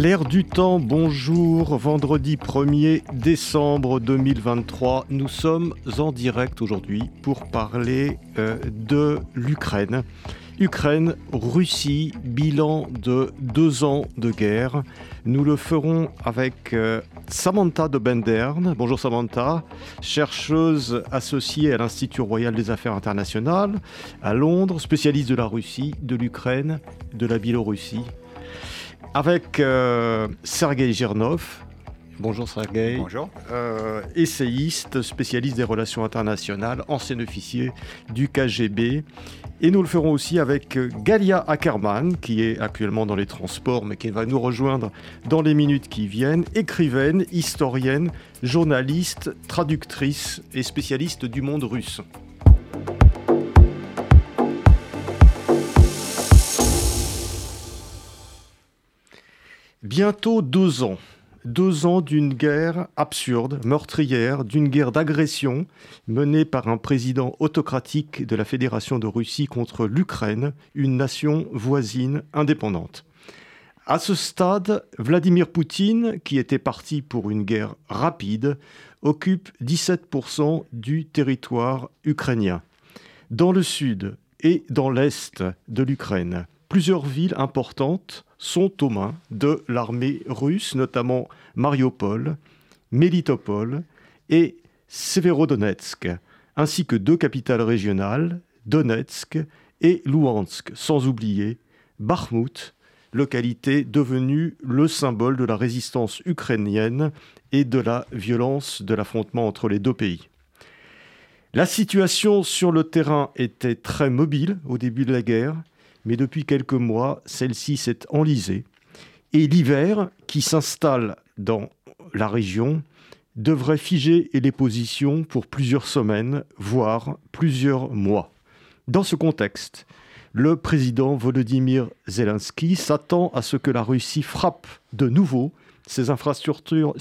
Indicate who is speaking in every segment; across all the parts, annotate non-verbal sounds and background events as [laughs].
Speaker 1: L'air du temps, bonjour, vendredi 1er décembre 2023. Nous sommes en direct aujourd'hui pour parler euh, de l'Ukraine. Ukraine, Russie, bilan de deux ans de guerre. Nous le ferons avec euh, Samantha de Benderne. Bonjour Samantha, chercheuse associée à l'Institut royal des affaires internationales à Londres, spécialiste de la Russie, de l'Ukraine, de la Biélorussie avec euh, Sergei Girnov. Bonjour Sergei.
Speaker 2: Bonjour.
Speaker 1: Euh, essayiste, spécialiste des relations internationales, ancien officier du KGB. Et nous le ferons aussi avec euh, Galia Ackerman, qui est actuellement dans les transports, mais qui va nous rejoindre dans les minutes qui viennent. Écrivaine, historienne, journaliste, traductrice et spécialiste du monde russe. Bientôt deux ans. Deux ans d'une guerre absurde, meurtrière, d'une guerre d'agression menée par un président autocratique de la Fédération de Russie contre l'Ukraine, une nation voisine indépendante. À ce stade, Vladimir Poutine, qui était parti pour une guerre rapide, occupe 17% du territoire ukrainien. Dans le sud et dans l'est de l'Ukraine, plusieurs villes importantes sont aux mains de l'armée russe, notamment Mariupol, Melitopol et Severodonetsk, ainsi que deux capitales régionales, Donetsk et Louhansk, sans oublier Bakhmut, localité devenue le symbole de la résistance ukrainienne et de la violence de l'affrontement entre les deux pays. La situation sur le terrain était très mobile au début de la guerre mais depuis quelques mois, celle-ci s'est enlisée. Et l'hiver, qui s'installe dans la région, devrait figer les positions pour plusieurs semaines, voire plusieurs mois. Dans ce contexte, le président Volodymyr Zelensky s'attend à ce que la Russie frappe de nouveau ses infrastructures,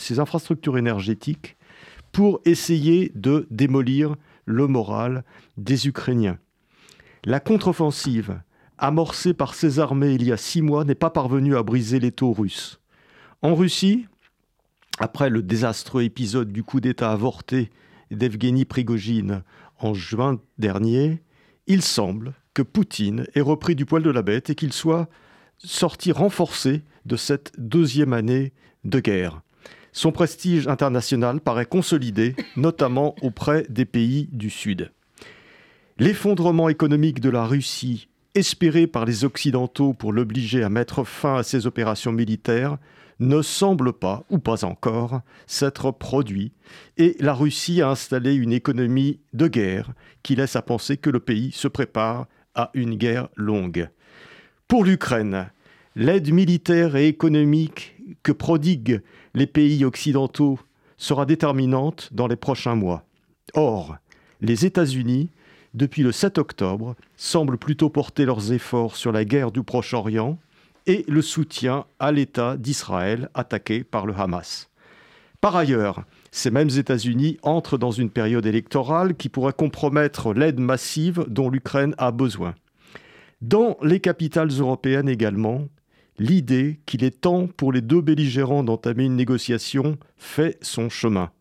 Speaker 1: énergétiques pour essayer de démolir le moral des Ukrainiens. La contre-offensive amorcé par ses armées il y a six mois, n'est pas parvenu à briser l'étau russe. En Russie, après le désastreux épisode du coup d'État avorté d'Evgeny Prigogine en juin dernier, il semble que Poutine ait repris du poil de la bête et qu'il soit sorti renforcé de cette deuxième année de guerre. Son prestige international paraît consolidé, notamment auprès des pays du Sud. L'effondrement économique de la Russie espéré par les Occidentaux pour l'obliger à mettre fin à ses opérations militaires ne semble pas, ou pas encore, s'être produit, et la Russie a installé une économie de guerre qui laisse à penser que le pays se prépare à une guerre longue. Pour l'Ukraine, l'aide militaire et économique que prodiguent les pays occidentaux sera déterminante dans les prochains mois. Or, les États-Unis depuis le 7 octobre, semblent plutôt porter leurs efforts sur la guerre du Proche-Orient et le soutien à l'État d'Israël attaqué par le Hamas. Par ailleurs, ces mêmes États-Unis entrent dans une période électorale qui pourrait compromettre l'aide massive dont l'Ukraine a besoin. Dans les capitales européennes également, l'idée qu'il est temps pour les deux belligérants d'entamer une négociation fait son chemin.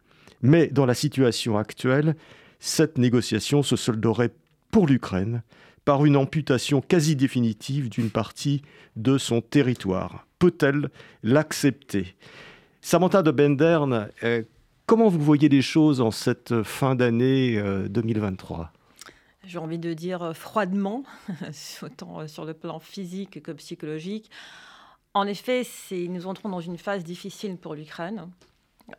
Speaker 1: Mais dans la situation actuelle, cette négociation se solderait pour l'Ukraine par une amputation quasi définitive d'une partie de son territoire. Peut-elle l'accepter? Samantha de Benderne, euh, comment vous voyez les choses en cette fin d'année 2023 euh,
Speaker 3: J'ai envie de dire euh, froidement, [laughs] autant sur le plan physique que psychologique. En effet, nous entrons dans une phase difficile pour l'Ukraine.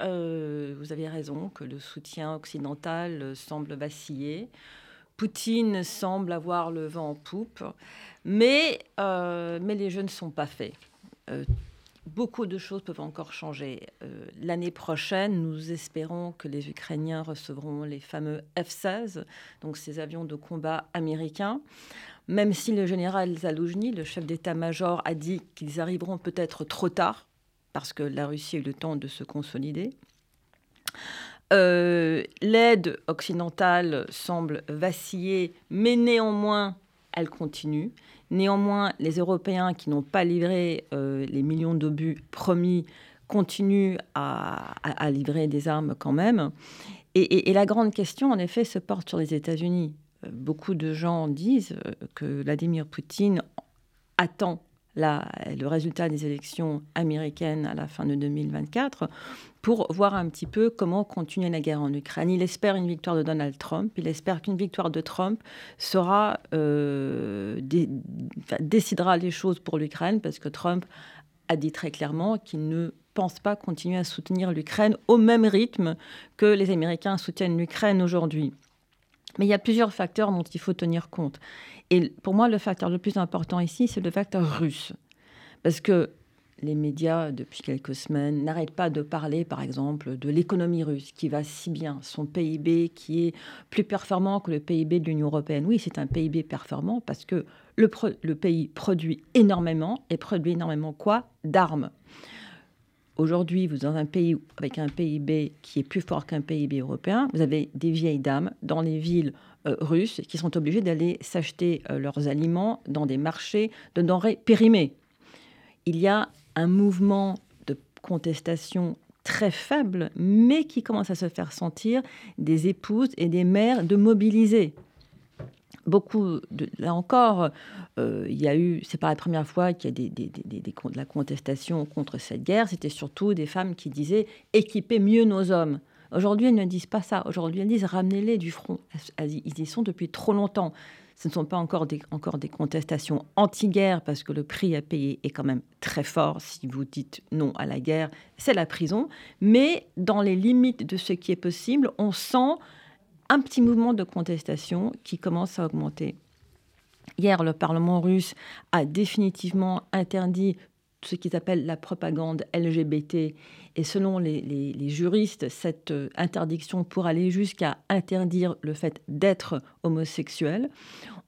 Speaker 3: Euh, vous avez raison que le soutien occidental euh, semble vaciller. Poutine semble avoir le vent en poupe, mais, euh, mais les jeux ne sont pas faits. beaucoup de choses peuvent encore changer. L'année prochaine, nous espérons que les Ukrainiens recevront les fameux F-16, donc ces avions de combat américains. Même si le général Zaloujny, le chef d'état-major, a dit qu'ils arriveront peut-être trop tard, parce que la Russie a eu le temps de se consolider. Euh, l'aide occidentale semble vaciller, mais néanmoins, elle continue. Néanmoins, les Européens qui n'ont pas livré euh, les millions d'obus promis continuent à, livrer des armes quand même. Et, la grande question, en effet, se porte sur les États-Unis. Euh, beaucoup de gens disent que Vladimir Poutine attend le résultat des élections américaines à la fin de 2024 pour voir un petit peu comment continuer la guerre en Ukraine. Il espère une victoire de Donald Trump, il espère qu'une victoire de Trump euh, décidera les choses pour l'Ukraine, parce que Trump a dit très clairement qu'il ne pense pas continuer à soutenir l'Ukraine au même rythme que les Américains soutiennent l'Ukraine aujourd'hui. Mais il y a plusieurs facteurs dont il faut tenir compte. Et pour moi, le facteur le plus important ici, c'est le facteur russe. Parce que les médias, depuis quelques semaines, n'arrêtent pas de parler, par exemple, de l'économie russe qui va si bien, son PIB qui est plus performant que le PIB de l'Union européenne. Oui, c'est un PIB performant parce que le, pays produit énormément et produit énormément quoi? D'armes. Aujourd'hui, vous êtes dans un pays avec un PIB qui est plus fort qu'un PIB européen. Vous avez des vieilles dames dans les villes euh, russes qui sont obligées d'aller s'acheter euh, leurs aliments dans des marchés de denrées périmées. Il y a un mouvement de contestation très faible, mais qui commence à se faire sentir des épouses et des mères de mobiliser. Beaucoup, de, là encore, euh, il y a eu, c'est pas la première fois qu'il y a des, de la contestation contre cette guerre, c'était surtout des femmes qui disaient équipez mieux nos hommes. Aujourd'hui, elles ne disent pas ça. Aujourd'hui, elles disent ramenez-les du front. Ils y sont depuis trop longtemps. Ce ne sont pas encore des, encore des contestations anti-guerre parce que le prix à payer est quand même très fort. Si vous dites non à la guerre, c'est la prison. Mais dans les limites de ce qui est possible, on sent un petit mouvement de contestation qui commence à augmenter. Hier, le Parlement russe a définitivement interdit ce qu'ils appellent la propagande LGBT. Et selon les, juristes, cette euh, interdiction pourrait aller jusqu'à interdire le fait d'être homosexuel.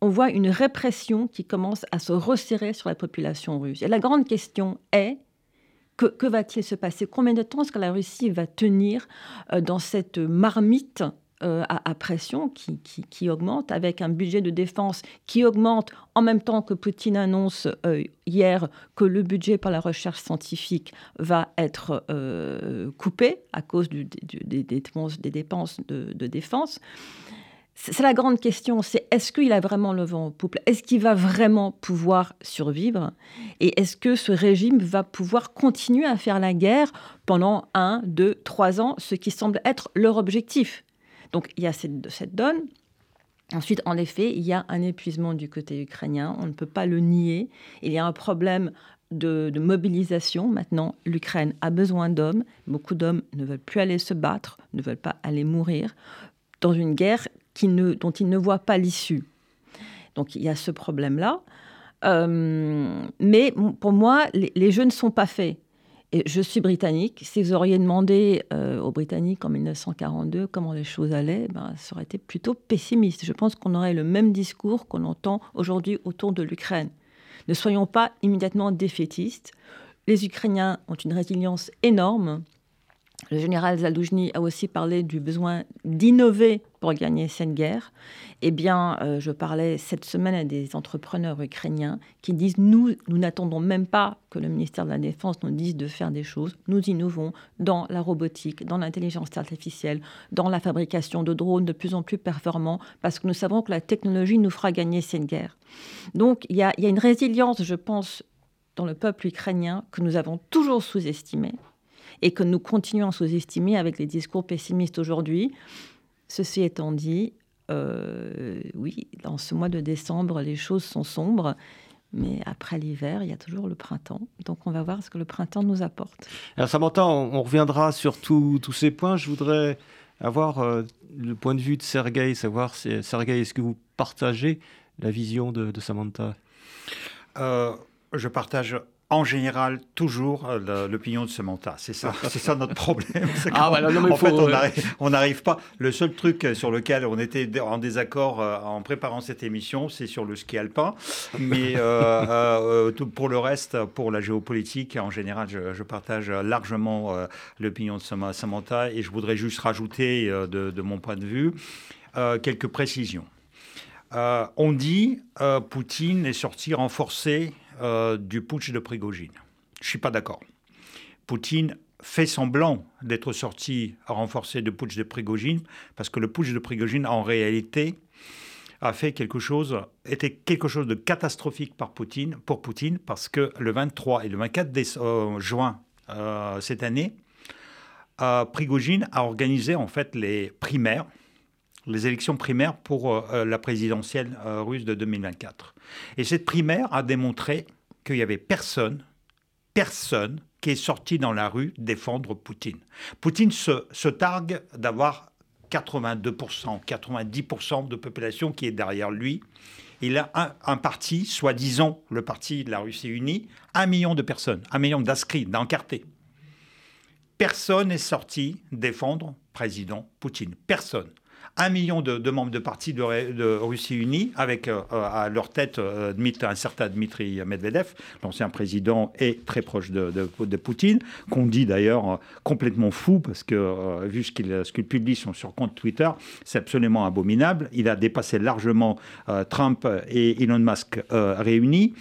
Speaker 3: On voit une répression qui commence à se resserrer sur la population russe. Et la grande question est, que, que va-t-il se passer? Combien de temps est-ce que la Russie va tenir euh, dans cette marmite euh, à, pression qui, qui, augmente, avec un budget de défense qui augmente en même temps que Poutine annonce euh, hier que le budget pour la recherche scientifique va être euh, coupé à cause des, dépenses, de, de défense. C'est la grande question, c'est est-ce qu'il a vraiment le vent au pouple Est-ce qu'il va vraiment pouvoir survivre? Et est-ce que ce régime va pouvoir continuer à faire la guerre pendant un, deux, trois ans, ce qui semble être leur objectif? Donc il y a cette, donne. Ensuite, en effet, il y a un épuisement du côté ukrainien, on ne peut pas le nier. Il y a un problème de, mobilisation. Maintenant, l'Ukraine a besoin d'hommes. Beaucoup d'hommes ne veulent plus aller se battre, ne veulent pas aller mourir dans une guerre dont ils ne voient pas l'issue. Donc il y a ce problème-là. Euh, mais pour moi, les, jeux ne sont pas faits. Et je suis britannique. Si vous auriez demandé euh, aux Britanniques en 1942 comment les choses allaient, ben, ça aurait été plutôt pessimiste. Je pense qu'on aurait le même discours qu'on entend aujourd'hui autour de l'Ukraine. Ne soyons pas immédiatement défaitistes. Les Ukrainiens ont une résilience énorme. Le général Zaloujny a aussi parlé du besoin d'innover pour gagner cette guerre. Eh bien, euh, je parlais cette semaine à des entrepreneurs ukrainiens qui disent nous, nous n'attendons même pas que le ministère de la Défense nous dise de faire des choses. Nous innovons dans la robotique, dans l'intelligence artificielle, dans la fabrication de drones de plus en plus performants, parce que nous savons que la technologie nous fera gagner cette guerre. Donc, il y a, y a une résilience, je pense, dans le peuple ukrainien que nous avons toujours sous-estimée et que nous continuons à sous-estimer avec les discours pessimistes aujourd'hui. Ceci étant dit, euh, oui, dans ce mois de décembre, les choses sont sombres. Mais après l'hiver, il y a toujours le printemps. Donc on va voir ce que le printemps nous apporte.
Speaker 1: Alors Samantha, on, reviendra sur tous ces points. Je voudrais avoir euh, le point de vue de Sergueï, savoir, si, Sergueï, est-ce que vous partagez la vision de, Samantha?
Speaker 2: Euh, Je partage en général toujours euh, l'opinion de ce mental. C'est ça, [laughs] c'est ça notre problème.
Speaker 1: Ah, voilà,
Speaker 2: en fait, on n'arrive pas. Le seul truc sur lequel on était en désaccord euh, en préparant cette émission, c'est sur le ski alpin. Mais euh, [laughs] pour le reste, pour la géopolitique, en général, je, partage largement l'opinion de Samantha et je voudrais juste rajouter de, de, mon point de vue quelques précisions. on dit Poutine est sorti renforcé euh, du putsch de Prigogine. Je ne suis pas d'accord. Poutine fait semblant d'être sorti renforcé du putsch de Prigogine, parce que le putsch de Prigogine, en réalité, a fait quelque chose, était quelque chose de catastrophique par Poutine, pour Poutine, parce que le 23 et le 24 euh, juin euh, cette année, Prigogine a organisé en fait les primaires, les élections primaires pour la présidentielle russe de 2024. Et cette primaire a démontré qu'il n'y avait personne, personne qui est sorti dans la rue défendre Poutine. Poutine se, targue d'avoir 82%, 90% de population qui est derrière lui. Il a un, parti, soi-disant le parti de la Russie unie, un million de personnes, un million d'inscrits, d'encartés. Personne n'est sorti défendre président Poutine. Personne un million de, membres de partis de, Russie unie, avec euh, à leur tête euh, un certain Dmitri Medvedev, l'ancien président et très proche de, Poutine, qu'on dit d'ailleurs euh, complètement fou, parce que vu ce qu'il publie sur son compte Twitter, c'est absolument abominable. Il a dépassé largement Trump et Elon Musk réunis,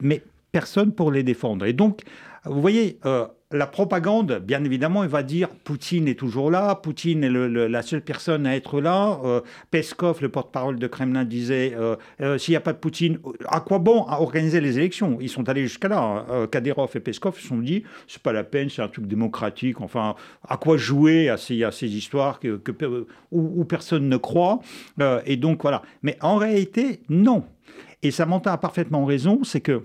Speaker 2: mais personne pour les défendre. Et donc, vous voyez, la propagande, bien évidemment, elle va dire Poutine est toujours là, Poutine est la seule personne à être là. Euh, Peskov, le porte-parole de Kremlin, disait euh, euh, s'il n'y a pas de Poutine, à quoi bon organiser les élections? Ils sont allés jusqu'à là. Hein. Kadyrov et Peskov se sont dit c'est pas la peine, c'est un truc démocratique. Enfin, à quoi jouer à ces, histoires que, où, personne ne croit Et donc voilà. Mais en réalité, non. Et Samantha a parfaitement raison, c'est que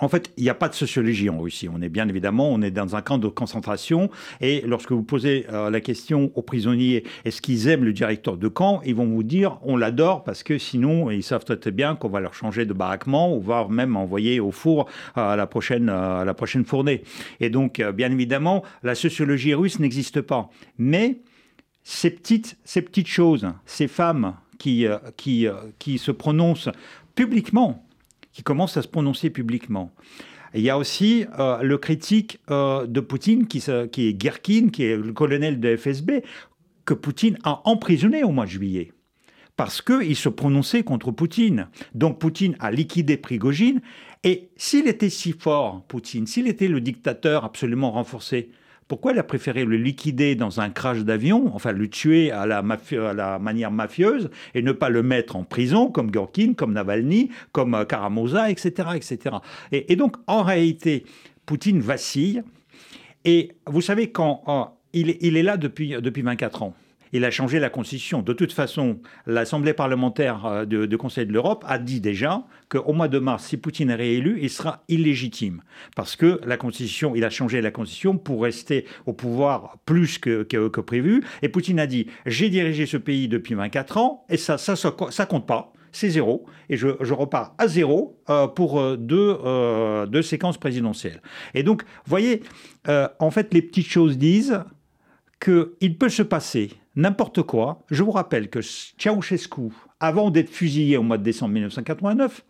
Speaker 2: en fait, il n'y a pas de sociologie en Russie. On est bien évidemment, on est dans un camp de concentration. Et lorsque vous posez euh, la question aux prisonniers, est-ce qu'ils aiment le directeur de camp Ils vont vous dire, on l'adore parce que sinon, ils savent très bien qu'on va leur changer de baraquement ou voire même envoyer au four euh, à la prochaine, euh, à la prochaine fournée. Et donc, bien évidemment, la sociologie russe n'existe pas. Mais ces petites, ces petites choses, ces femmes qui, qui, qui se prononcent publiquement qui commence à se prononcer publiquement. il y a aussi euh, le critique euh, de Poutine, qui, est Gerkin, qui est le colonel de FSB, que Poutine a emprisonné au mois de juillet. Parce qu'il se prononçait contre Poutine. Donc Poutine a liquidé Prigogine. Et s'il était si fort, Poutine, s'il était le dictateur absolument renforcé, pourquoi il a préféré le liquider dans un crash d'avion, enfin le tuer à la, manière mafieuse, et ne pas le mettre en prison comme Gorkin, comme Navalny, comme euh, Karamoza, etc. etc. Et, donc, en réalité, Poutine vacille. Et vous savez, quand il, est là depuis, depuis 24 ans il a changé la Constitution. De toute façon, l'Assemblée parlementaire euh, du Conseil de l'Europe a dit déjà qu'au mois de mars, si Poutine est réélu, il sera illégitime. Parce que la Constitution, il a changé la Constitution pour rester au pouvoir plus que, que, prévu. Et Poutine a dit J'ai dirigé ce pays depuis 24 ans, et ça, ça, ça, compte pas c'est zéro, et je, repars à zéro euh, pour euh, deux, deux, séquences présidentielles. Et donc, vous voyez, en fait, les petites choses disent qu'il peut se passer n'importe quoi. Je vous rappelle que Ceausescu, avant d'être fusillé au mois de décembre 1989,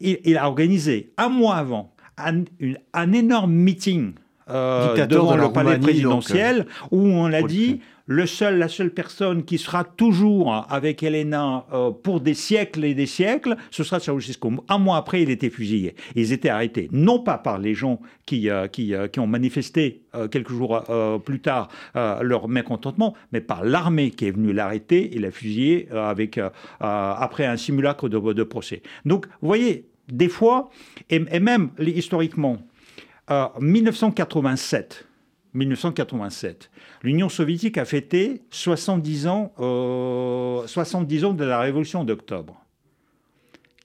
Speaker 2: il, a organisé un mois avant un, énorme meeting euh, devant le palais présidentiel euh, où on a dit le seul, la seule personne qui sera toujours avec Elena euh, pour des siècles et des siècles, ce sera Ceausescu. Un mois après, il était fusillé. Ils étaient arrêtés, non pas par les gens qui, euh, euh, qui ont manifesté quelques jours plus tard leur mécontentement, mais par l'armée qui est venue l'arrêter et l'a fusillé avec, après un simulacre de, de, procès. Donc, vous voyez, des fois, et, et même historiquement, 1987, 1987. L'Union soviétique a fêté 70 ans, 70 euh, ans de la révolution d'octobre.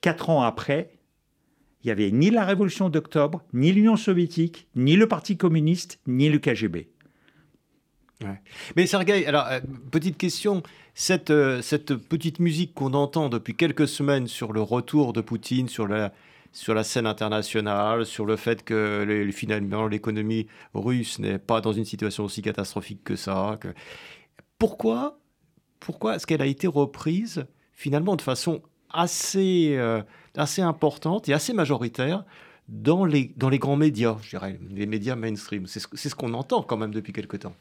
Speaker 2: Quatre ans après, il n'y avait ni la révolution d'octobre, ni l'Union soviétique, ni le Parti communiste, ni le KGB.
Speaker 1: Mais Sergueï, alors, euh, petite question, cette, euh, cette petite musique qu'on entend depuis quelques semaines sur le retour de Poutine, sur la, sur la scène internationale, sur le fait que finalement l'économie russe n'est pas dans une situation aussi catastrophique que ça. Pourquoi, pourquoi est-ce qu'elle a été reprise finalement de façon assez, euh, assez importante et assez majoritaire dans les, dans les grands médias, je dirais, les médias mainstream? C'est ce, ce qu'on entend quand même depuis quelque temps.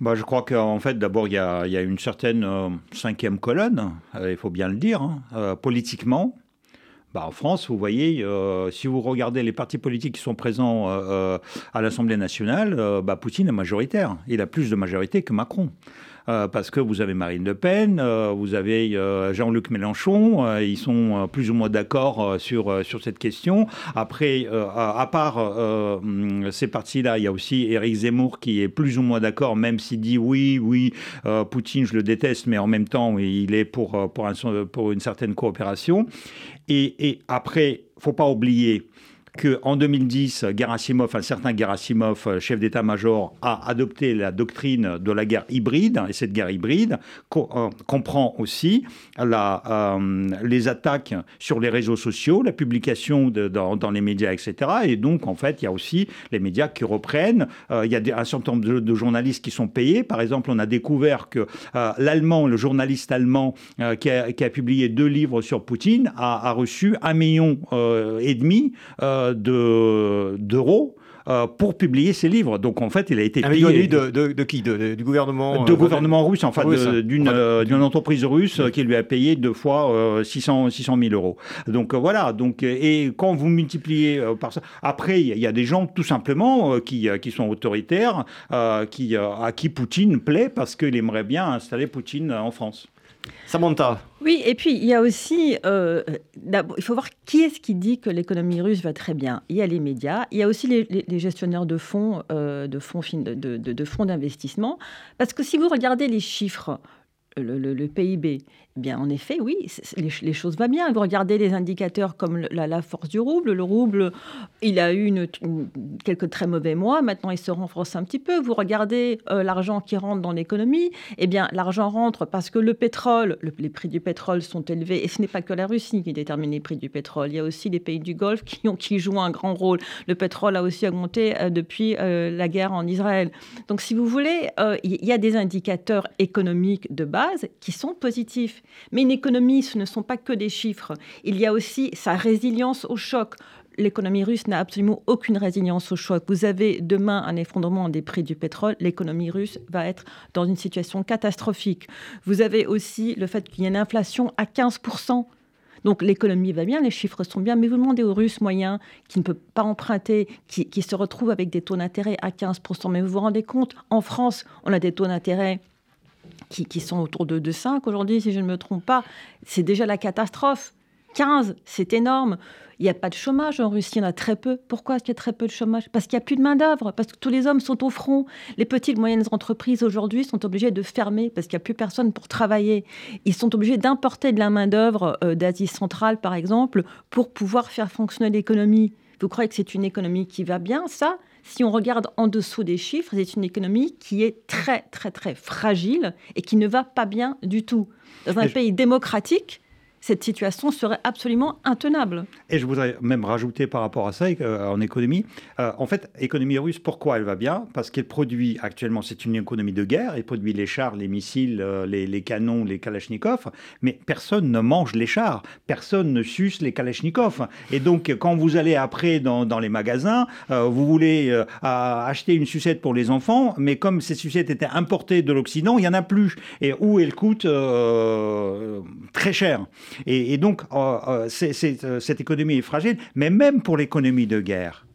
Speaker 2: Bah, je crois qu'en fait, d'abord, il y, y a, une certaine euh, cinquième colonne, euh, il faut bien le dire, hein, politiquement. Bah, en France, vous voyez, si vous regardez les partis politiques qui sont présents à l'Assemblée nationale, bah, Poutine est majoritaire. Il a plus de majorité que Macron. Euh, parce que vous avez Marine Le Pen, euh, vous avez euh, Jean-Luc Mélenchon, ils sont plus ou moins d'accord sur, sur cette question. Après, à, part ces partis-là, il y a aussi Éric Zemmour qui est plus ou moins d'accord, même s'il dit oui, oui, Poutine, je le déteste, mais en même temps, il est pour, pour, pour une certaine coopération. Et, et après, faut pas oublier qu'en 2010, Gerasimov, un certain Gerasimov, euh, chef d'état-major, a adopté la doctrine de la guerre hybride, et cette guerre hybride euh, comprend aussi euh, les attaques sur les réseaux sociaux, la publication dans, les médias, etc. Et donc, en fait, il y a aussi les médias qui reprennent. il y a un certain nombre de, journalistes qui sont payés. Par exemple, on a découvert que l'Allemand, le journaliste allemand qui a, qui, a, publié deux livres sur Poutine, a, a reçu un million et demi d'euros. Euh, pour publier ses livres. Donc en fait, il a été
Speaker 1: payé. De, de, de, qui Du gouvernement
Speaker 2: De euh, gouvernement russe, enfin d'une euh, d'une entreprise russe qui lui a payé deux fois 600, 600 000 euros. Donc voilà. Donc, et quand vous multipliez par ça. Après, il y a des gens tout simplement qui, qui sont autoritaires, qui, à qui Poutine plaît parce qu'il aimerait bien installer Poutine en France.
Speaker 1: Samantha.
Speaker 3: Oui, et puis il y a aussi, euh, il faut voir qui est-ce qui dit que l'économie russe va très bien. Il y a les médias, il y a aussi les, gestionnaires de fonds, euh, de fonds de, de fonds d'investissement, parce que si vous regardez les chiffres, le, PIB, eh bien, en effet, oui, les, choses vont bien. Vous regardez les indicateurs comme la, force du rouble. Le rouble, il a eu quelques très mauvais mois. Maintenant, il se renforce un petit peu. Vous regardez euh, l'argent qui rentre dans l'économie. Eh bien, l'argent rentre parce que le pétrole, les prix du pétrole sont élevés. Et ce n'est pas que la Russie qui détermine les prix du pétrole. Il y a aussi les pays du Golfe qui jouent un grand rôle. Le pétrole a aussi augmenté euh, depuis euh, la guerre en Israël. Donc, si vous voulez, il y a des indicateurs économiques de base qui sont positifs. Mais une économie, ce ne sont pas que des chiffres. Il y a aussi sa résilience au choc. L'économie russe n'a absolument aucune résilience au choc. Vous avez demain un effondrement des prix du pétrole, l'économie russe va être dans une situation catastrophique. Vous avez aussi le fait qu'il y ait une inflation à 15%. Donc l'économie va bien, les chiffres sont bien, mais vous demandez aux Russes moyens qui ne peuvent pas emprunter, qui, qui se retrouvent avec des taux d'intérêt à 15%. Mais vous vous rendez compte, en France, on a des taux d'intérêt qui, sont autour de, de 5 aujourd'hui, si je ne me trompe pas, c'est déjà la catastrophe. 15, c'est énorme. Il n'y a pas de chômage en Russie, il y en a très peu. Pourquoi est-ce qu'il y a très peu de chômage? Parce qu'il n'y a plus de main-d'œuvre, parce que tous les hommes sont au front. Les petites et moyennes entreprises aujourd'hui sont obligées de fermer parce qu'il n'y a plus personne pour travailler. Ils sont obligés d'importer de la main-d'œuvre euh, d'Asie centrale, par exemple, pour pouvoir faire fonctionner l'économie. Vous croyez que c'est une économie qui va bien, ça si on regarde en dessous des chiffres, c'est une économie qui est très, très, très fragile et qui ne va pas bien du tout. Dans un pays démocratique, cette situation serait absolument intenable.
Speaker 2: Et je voudrais même rajouter par rapport à ça, euh, en économie, euh, en fait, économie russe, pourquoi elle va bien? Parce qu'elle produit actuellement, c'est une économie de guerre, elle produit les chars, les missiles, euh, les, canons, les kalachnikovs, mais personne ne mange les chars, personne ne suce les kalachnikovs. Et donc, quand vous allez après dans, dans les magasins, vous voulez acheter une sucette pour les enfants, mais comme ces sucettes étaient importées de l'Occident, il n'y en a plus. Et où elles coûtent très cher. Et, donc, euh, euh, euh, cette économie est fragile, mais même pour l'économie de guerre.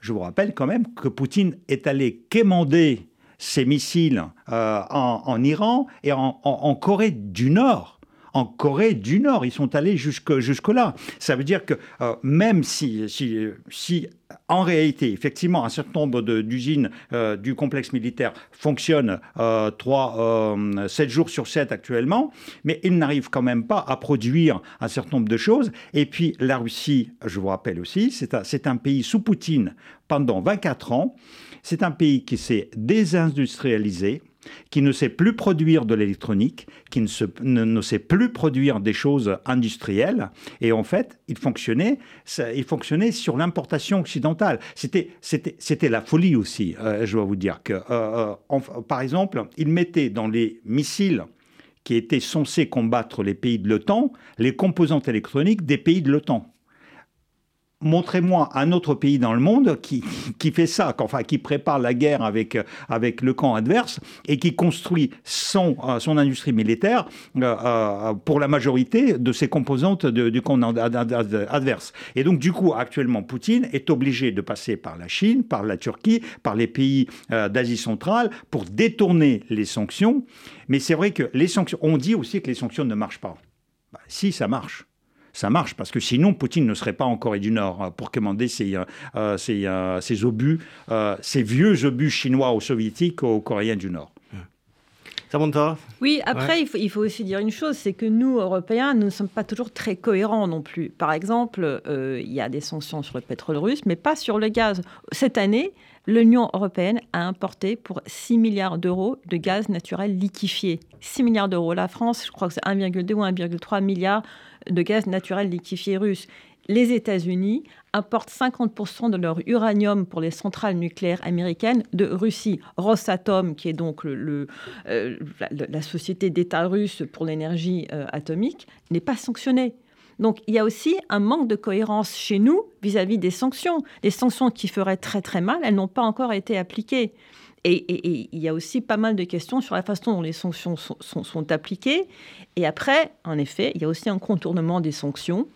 Speaker 2: Je vous rappelle quand même que Poutine est allé quémander ses missiles en, Iran et en, Corée du Nord en Corée du Nord. Ils sont allés jusque, jusque-là. Ça veut dire que même si en réalité, effectivement, un certain nombre d'usines euh, du complexe militaire fonctionnent euh, 3, 7 euh, jours sur 7 actuellement, mais ils n'arrivent quand même pas à produire un certain nombre de choses. Et puis la Russie, je vous rappelle aussi, c'est un pays sous Poutine pendant 24 ans. C'est un pays qui s'est désindustrialisé, qui ne sait plus produire de l'électronique, qui ne, ne, sait plus produire des choses industrielles. Et en fait, il fonctionnait, il fonctionnait sur l'importation occidentale. C'était, la folie aussi, euh, je dois vous dire. que, euh, euh, Par exemple, il mettait dans les missiles qui étaient censés combattre les pays de l'OTAN les composantes électroniques des pays de l'OTAN montrez-moi un autre pays dans le monde qui, qui fait ça, enfin qui prépare la guerre avec, avec le camp adverse et qui construit son, euh, son industrie militaire euh, euh, pour la majorité de ses composantes du camp adverse. Et donc du coup, actuellement, Poutine est obligé de passer par la Chine, par la Turquie, par les pays d'Asie centrale pour détourner les sanctions. Mais c'est vrai que les sanctions, on dit aussi que les sanctions ne marchent pas. Bah, si, ça marche ça marche, parce que sinon, Poutine ne serait pas en Corée du Nord euh, pour commander ses, euh, euh, obus, ces vieux obus chinois ou soviétiques aux Coréens du Nord.
Speaker 1: Samantha?
Speaker 3: Oui, après, il, faut, il, faut, aussi dire une chose, c'est que nous, Européens, nous ne sommes pas toujours très cohérents non plus. Par exemple, il y a des sanctions sur le pétrole russe, mais pas sur le gaz. Cette année, l'Union européenne a importé pour 6 milliards d'euros de gaz naturel liquéfié. 6 milliards d'euros. La France, je crois que c'est 1,2 ou 1,3 milliard de gaz naturel liquéfié russe. Les États-Unis importent 50% de leur uranium pour les centrales nucléaires américaines de Russie. Rosatom, qui est donc euh, la, société d'État russe pour l'énergie euh, atomique, n'est pas sanctionnée. Donc il y a aussi un manque de cohérence chez nous vis-à-vis des sanctions. Les sanctions qui feraient très très mal, elles n'ont pas encore été appliquées. Et, il y a aussi pas mal de questions sur la façon dont les sanctions sont, appliquées. Et après, en effet, il y a aussi un contournement des sanctions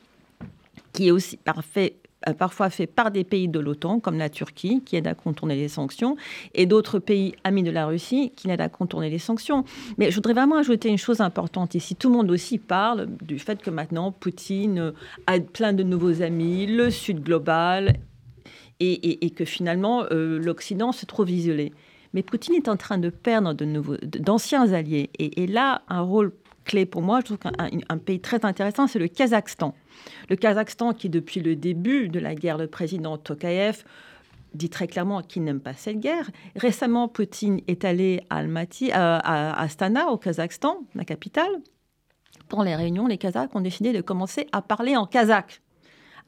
Speaker 3: qui est aussi euh, parfois fait par des pays de l'OTAN, comme la Turquie, qui aide à contourner les sanctions, et d'autres pays amis de la Russie qui aident à contourner les sanctions. Mais je voudrais vraiment ajouter une chose importante ici. Tout le monde aussi parle du fait que maintenant, Poutine a plein de nouveaux amis, le Sud global, et, que finalement, euh, l'Occident se trouve isolé. Mais Poutine est en train de perdre d'anciens alliés. Et, là, un rôle clé pour moi, je trouve qu'un un pays très intéressant, c'est le Kazakhstan. Le Kazakhstan, qui depuis le début de la guerre, le président Tokayev dit très clairement qu'il n'aime pas cette guerre. Récemment, Poutine est allé à, à Astana, au Kazakhstan, la capitale. Pour les réunions, les Kazakhs ont décidé de commencer à parler en kazakh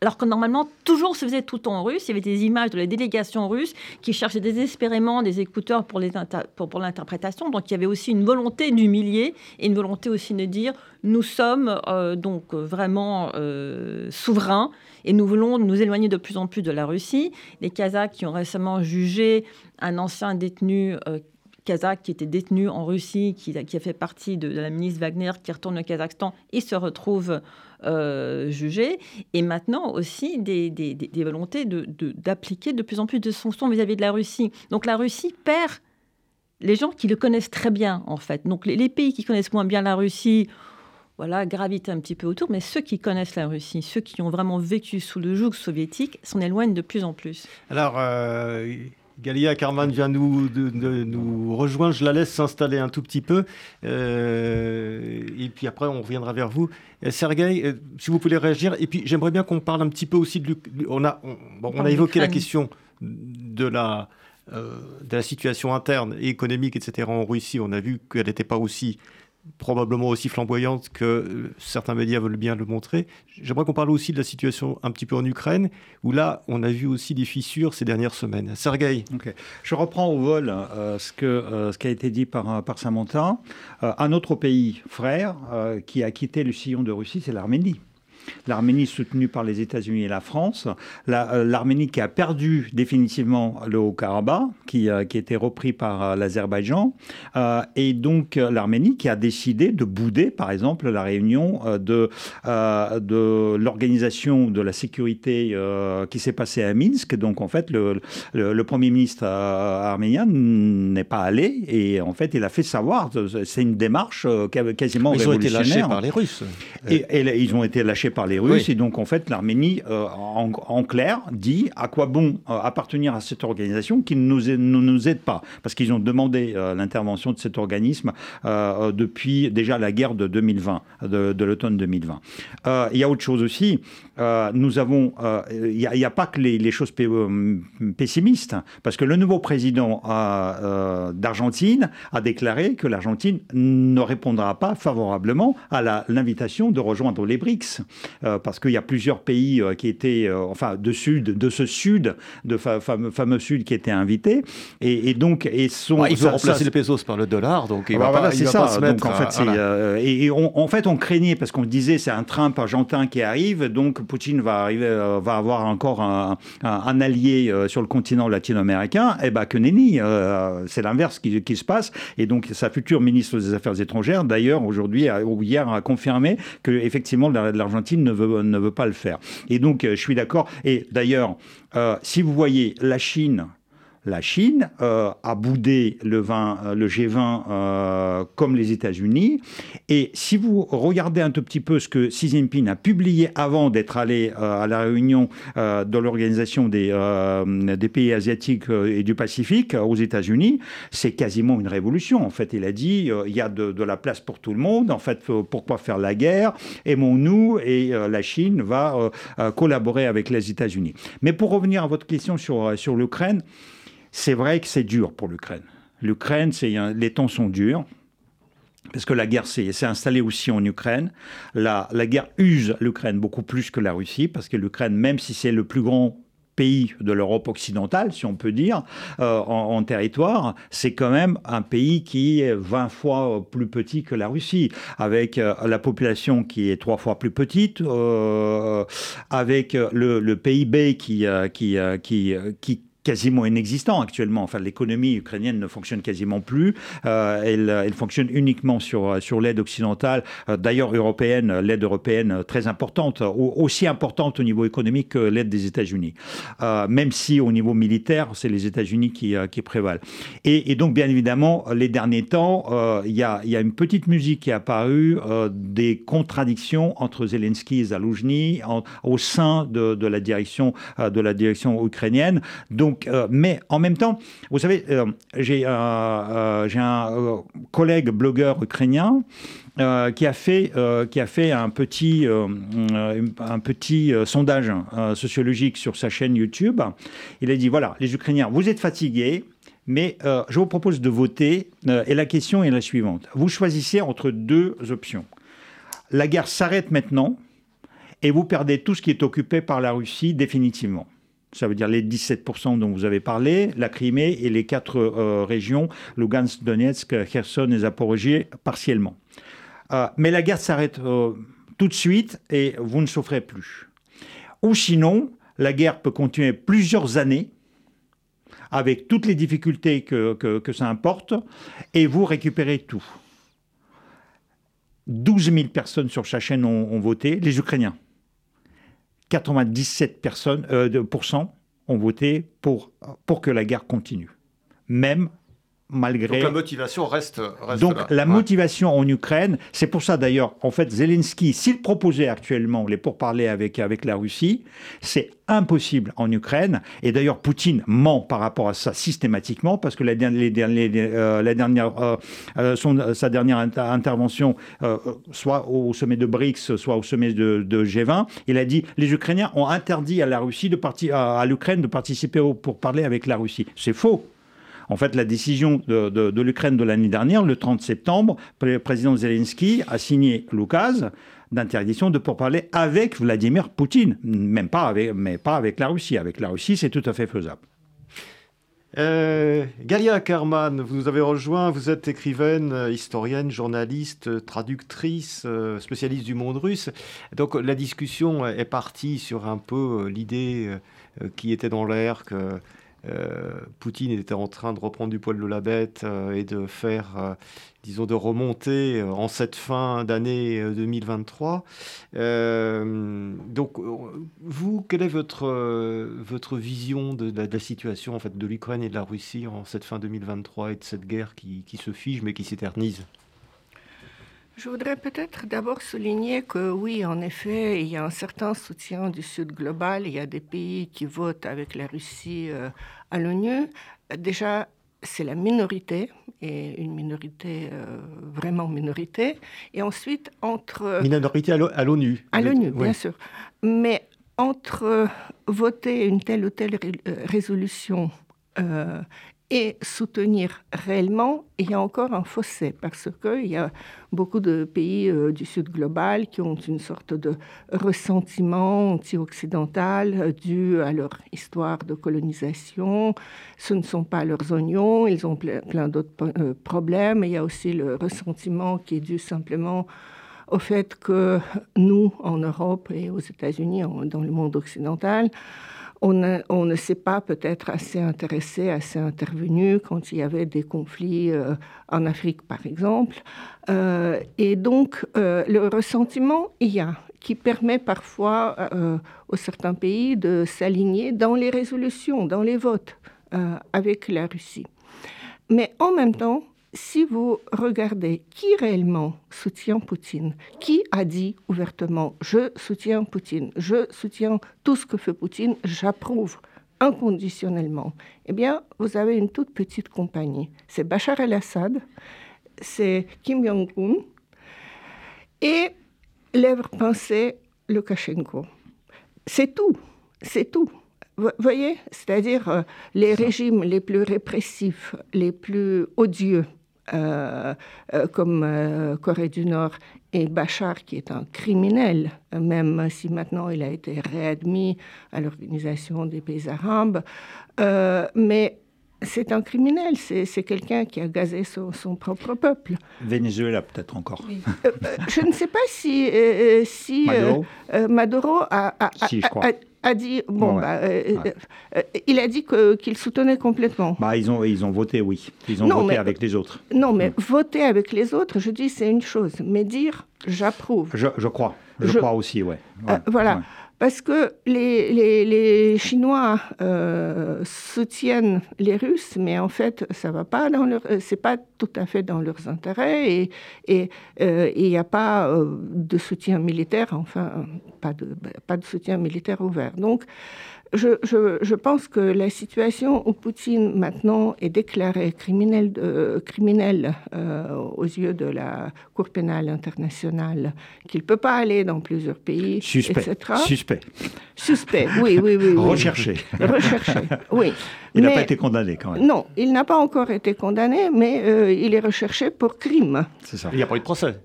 Speaker 3: alors que normalement, toujours se faisait tout en russe. Il y avait des images de la délégation russe qui cherchaient désespérément des écouteurs pour, l'interprétation. Donc il y avait aussi une volonté d'humilier et une volonté aussi de dire nous sommes euh, donc vraiment euh, souverains et nous voulons nous éloigner de plus en plus de la Russie. Les Kazakhs qui ont récemment jugé un ancien détenu euh, kazakh qui était détenu en Russie, qui, a fait partie de, la ministre Wagner, qui retourne au Kazakhstan, il se retrouve euh, jugé. Et maintenant aussi des, volontés d'appliquer de, plus en plus de sanctions vis-à-vis de la Russie. Donc la Russie perd les gens qui le connaissent très bien, en fait. Donc les, pays qui connaissent moins bien la Russie, voilà, gravitent un petit peu autour, mais ceux qui connaissent la Russie, ceux qui ont vraiment vécu sous le joug soviétique, s'en éloignent de plus en plus.
Speaker 1: Alors, euh, Galia Carman vient nous, de, nous rejoindre. Je la laisse s'installer un tout petit peu. Euh, et puis après, on reviendra vers vous. Euh, Sergueï, euh, si vous voulez réagir. Et puis, j'aimerais bien qu'on parle un petit peu aussi de. On a, on, a évoqué la question de la, de la situation interne et économique, etc. en Russie. On a vu qu'elle n'était pas aussi probablement aussi flamboyante que euh, certains médias veulent bien le montrer. J'aimerais qu'on parle aussi de la situation un petit peu en Ukraine, où là, on a vu aussi des fissures ces dernières semaines. Sergueï
Speaker 2: Je reprends au vol euh, ce, que, euh, ce qui a été dit par, par Samantha. un autre pays frère qui a quitté le sillon de Russie, c'est l'Arménie l'Arménie soutenue par les États-Unis et la France, euh, l'Arménie qui a perdu définitivement le Haut-Karabakh, qui, euh, qui a été repris par euh, l'Azerbaïdjan, et donc l'Arménie qui a décidé de bouder, par exemple, la réunion de, de l'organisation de la sécurité qui s'est passée à Minsk. Donc en fait, le, le, Premier ministre arménien n'est pas allé, et en fait, il a fait savoir, c'est une démarche quasiment révolutionnaire.
Speaker 1: Ils ont été lâchés par les Russes.
Speaker 2: Et, ils ont été lâchés par les Russes. Et donc, en fait, l'Arménie, en, clair, dit à quoi bon appartenir à cette organisation qui ne nous, nous aide pas. Parce qu'ils ont demandé l'intervention de cet organisme depuis déjà la guerre de 2020, de, l'automne 2020. il y a autre chose aussi. nous avons. Il n'y a, pas que les, les choses pessimistes. Parce que le nouveau président d'Argentine a déclaré que l'Argentine ne répondra pas favorablement à l'invitation de rejoindre les BRICS, euh, parce qu'il y a plusieurs pays euh, qui étaient, euh, enfin, de sud, de ce sud, de fameux, fameux sud qui étaient invités, et, donc et sont.
Speaker 1: il faut remplacer le pesos par le dollar, donc il va pas,
Speaker 2: c'est ça. se mettre. en fait, et, on, en fait, on craignait parce qu'on disait c'est un Trump argentin qui arrive, donc Poutine va arriver, va avoir encore un, allié sur le continent latino-américain. Et eh ben que nenni, c'est l'inverse qui, qui se passe, et donc sa future ministre des Affaires étrangères, d'ailleurs, aujourd'hui, ou hier, a confirmé que effectivement l'Argentine ne veut, ne veut pas le faire. Et donc, je suis d'accord. Et d'ailleurs, euh, si vous voyez la Chine la Chine euh, a boudé le, euh, le G20 euh, comme les États-Unis. Et si vous regardez un tout petit peu ce que Xi Jinping a publié avant d'être allé à la réunion de l'organisation des, des pays asiatiques et du Pacifique aux États-Unis, c'est quasiment une révolution. En fait, il a dit il y a de, de, la place pour tout le monde. En fait, pourquoi faire la guerre? Aimons-nous? Et la Chine va collaborer avec les États-Unis. Mais pour revenir à votre question sur, sur l'Ukraine, c'est vrai que c'est dur pour l'Ukraine. L'Ukraine, les temps sont durs parce que la guerre s'est installée aussi en Ukraine. La, guerre use l'Ukraine beaucoup plus que la Russie, parce que l'Ukraine, même si c'est le plus grand pays de l'Europe occidentale, si on peut dire, euh, en, territoire, c'est quand même un pays qui est 20 fois plus petit que la Russie, avec euh, la population qui est trois fois plus petite, euh, avec le, PIB qui quasiment inexistant actuellement. Enfin, l'économie ukrainienne ne fonctionne quasiment plus. Euh, elle, elle, fonctionne uniquement sur, sur l'aide occidentale, euh, d'ailleurs européenne, l'aide européenne très importante, aussi importante au niveau économique que l'aide des États-Unis. Euh, même si au niveau militaire, c'est les États-Unis qui, qui prévalent. Et, et, donc, bien évidemment, les derniers temps, il y, a, y, a, une petite musique qui est apparue des contradictions entre Zelensky et Zaloujny au sein de, de, la direction, de la direction ukrainienne. Donc, euh, mais en même temps, vous savez, euh, j'ai euh, un collègue blogueur ukrainien qui a fait qui a fait un petit un petit sondage sociologique sur sa chaîne YouTube. Il a dit voilà, les Ukrainiens, vous êtes fatigués. Mais je vous propose de voter et la question est la suivante. Vous choisissez entre deux options. La guerre s'arrête maintenant et vous perdez tout ce qui est occupé par la Russie définitivement ça veut dire les 17% dont vous avez parlé, la Crimée et les quatre euh, régions, Lugansk, Donetsk, Kherson et Zaporozhye, partiellement. Euh, mais la guerre s'arrête euh, tout de suite et vous ne souffrez plus. Ou sinon, la guerre peut continuer plusieurs années avec toutes les difficultés que, que, ça importe et vous récupérez tout. 12 000 personnes sur chaque chaîne ont voté, les Ukrainiens. 97 personnes, euh, ont voté pour, pour que la guerre continue. Même malgré.
Speaker 1: Donc la motivation reste.
Speaker 2: Donc la motivation en Ukraine, c'est pour ça d'ailleurs, en fait, Zelensky, s'il proposait actuellement les pourparlers avec, avec la Russie, c'est impossible en Ukraine. Et d'ailleurs, Poutine ment par rapport à ça systématiquement, parce que la, les, euh, la dernière, euh, euh, son, sa dernière intervention, soit au sommet de BRICS, soit au sommet de, de, G20, il a dit les Ukrainiens ont interdit à la Russie de partir à, l'Ukraine de participer au, pour parler avec la Russie. C'est faux. En fait, la décision de, l'Ukraine de l'année dernière, le 30 septembre, le président Zelensky a signé l'UKAS d'interdiction de pourparler avec Vladimir Poutine, même pas avec, mais pas avec la Russie. Avec la Russie, c'est tout à fait faisable.
Speaker 1: Euh, Galia Kerman, vous nous avez rejoint, vous êtes écrivaine, historienne, journaliste, traductrice, euh, spécialiste du monde russe. Donc la discussion est partie sur un peu euh, l'idée qui était dans l'air que euh, Poutine était en train de reprendre du poil de la bête euh, et de faire, euh, disons, de remonter en cette fin d'année 2023. donc, vous, quelle est votre, votre vision de, la situation en fait, de l'Ukraine et de la Russie en cette fin 2023 et de cette guerre qui se fige mais qui s'éternise?
Speaker 4: Je voudrais peut-être d'abord souligner que oui, en effet, il y a un certain soutien du Sud global. Il y a des pays qui votent avec la Russie euh, à l'ONU. Déjà, c'est la minorité, et une minorité euh, vraiment minorité. Et ensuite, entre...
Speaker 1: Minorité à l'ONU.
Speaker 4: À l'ONU, bien sûr. Mais entre voter une telle ou telle résolution euh, et soutenir réellement, il y a encore un fossé parce qu'il y a beaucoup de pays euh, du Sud global qui ont une sorte de ressentiment anti-occidental euh, dû à leur histoire de colonisation. Ce ne sont pas leurs oignons, ils ont plein, d'autres euh, problèmes. Il y a aussi le ressentiment qui est dû simplement au fait que nous, en Europe et aux États-Unis, dans le monde occidental, on, ne s'est pas peut-être assez intéressé, assez intervenu quand il y avait des conflits euh, en Afrique, par exemple. Euh, et donc, euh, le ressentiment, il y a, qui permet parfois aux certains pays de s'aligner dans les résolutions, dans les votes avec la Russie. Mais en même temps, si vous regardez qui réellement soutient Poutine, qui a dit ouvertement je soutiens Poutine, je soutiens tout ce que fait Poutine, j'approuve inconditionnellement, eh bien, vous avez une toute petite compagnie. C'est Bachar el-Assad, c'est Kim Jong-un et lèvres pincées Lukashenko. C'est tout, c'est tout. Vous voyez, c'est-à-dire euh, les régimes les plus répressifs, les plus odieux, comme euh, Corée du Nord et Bachar, qui est un criminel, même si maintenant il a été réadmis à l'Organisation des pays arabes. mais c'est un criminel, c'est quelqu'un qui a gazé son, propre peuple.
Speaker 2: Venezuela peut-être encore.
Speaker 4: je ne sais pas si, si Maduro, a, a dit bon, bah, euh, euh, euh, il a dit qu'il soutenait complètement.
Speaker 2: Bah, ils ont ils ont voté, oui. Ils ont voté avec les autres.
Speaker 4: Non, mais mm. voter avec les autres, je dis c'est une chose, mais dire j'approuve.
Speaker 2: Je, je, crois, je, crois aussi, ouais.
Speaker 4: voilà. Parce que les, Chinois euh, soutiennent les Russes, mais en fait, ça va pas dans leur, euh, c'est pas tout à fait dans leurs intérêts et il n'y euh, a pas de soutien militaire, enfin, pas de soutien militaire ouvert. Donc, je, pense que la situation où Poutine maintenant est déclaré criminel, criminel euh, aux yeux de la Cour pénale internationale, qu'il ne peut pas aller dans plusieurs pays,
Speaker 2: Suspect.
Speaker 4: etc.
Speaker 2: Suspect.
Speaker 4: Suspect, oui, oui, oui.
Speaker 2: Recherché.
Speaker 4: Recherché, oui.
Speaker 2: Il n'a pas été condamné quand même.
Speaker 4: Non, il n'a pas encore été condamné, mais euh, il est recherché pour crime.
Speaker 2: C'est ça.
Speaker 1: Il n'y a pas eu de procès.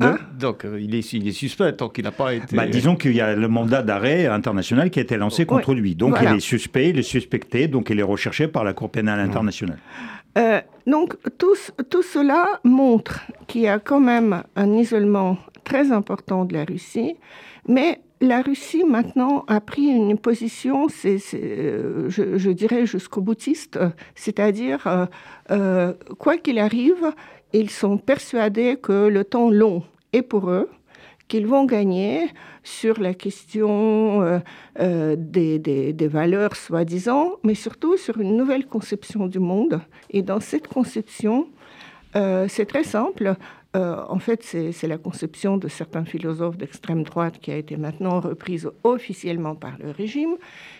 Speaker 1: Hein donc, euh, il, est, il, est, suspect tant qu'il n'a pas été.
Speaker 2: Bah, disons qu'il y a le mandat d'arrêt international qui a été lancé contre lui. Donc, il est suspect, il est suspecté, donc il est recherché par la Cour pénale internationale.
Speaker 4: Euh, donc, tout, tout cela montre qu'il y a quand même un isolement très important de la Russie, mais la Russie maintenant a pris une position, euh, je, dirais, jusqu'au boutiste, c'est-à-dire, quoi qu'il arrive, ils sont persuadés que le temps long est pour eux, qu'ils vont gagner sur la question euh, euh, des, valeurs soi-disant, mais surtout sur une nouvelle conception du monde. Et dans cette conception, euh, c'est très simple. En fait, c'est la conception de certains philosophes d'extrême droite qui a été maintenant reprise officiellement par le régime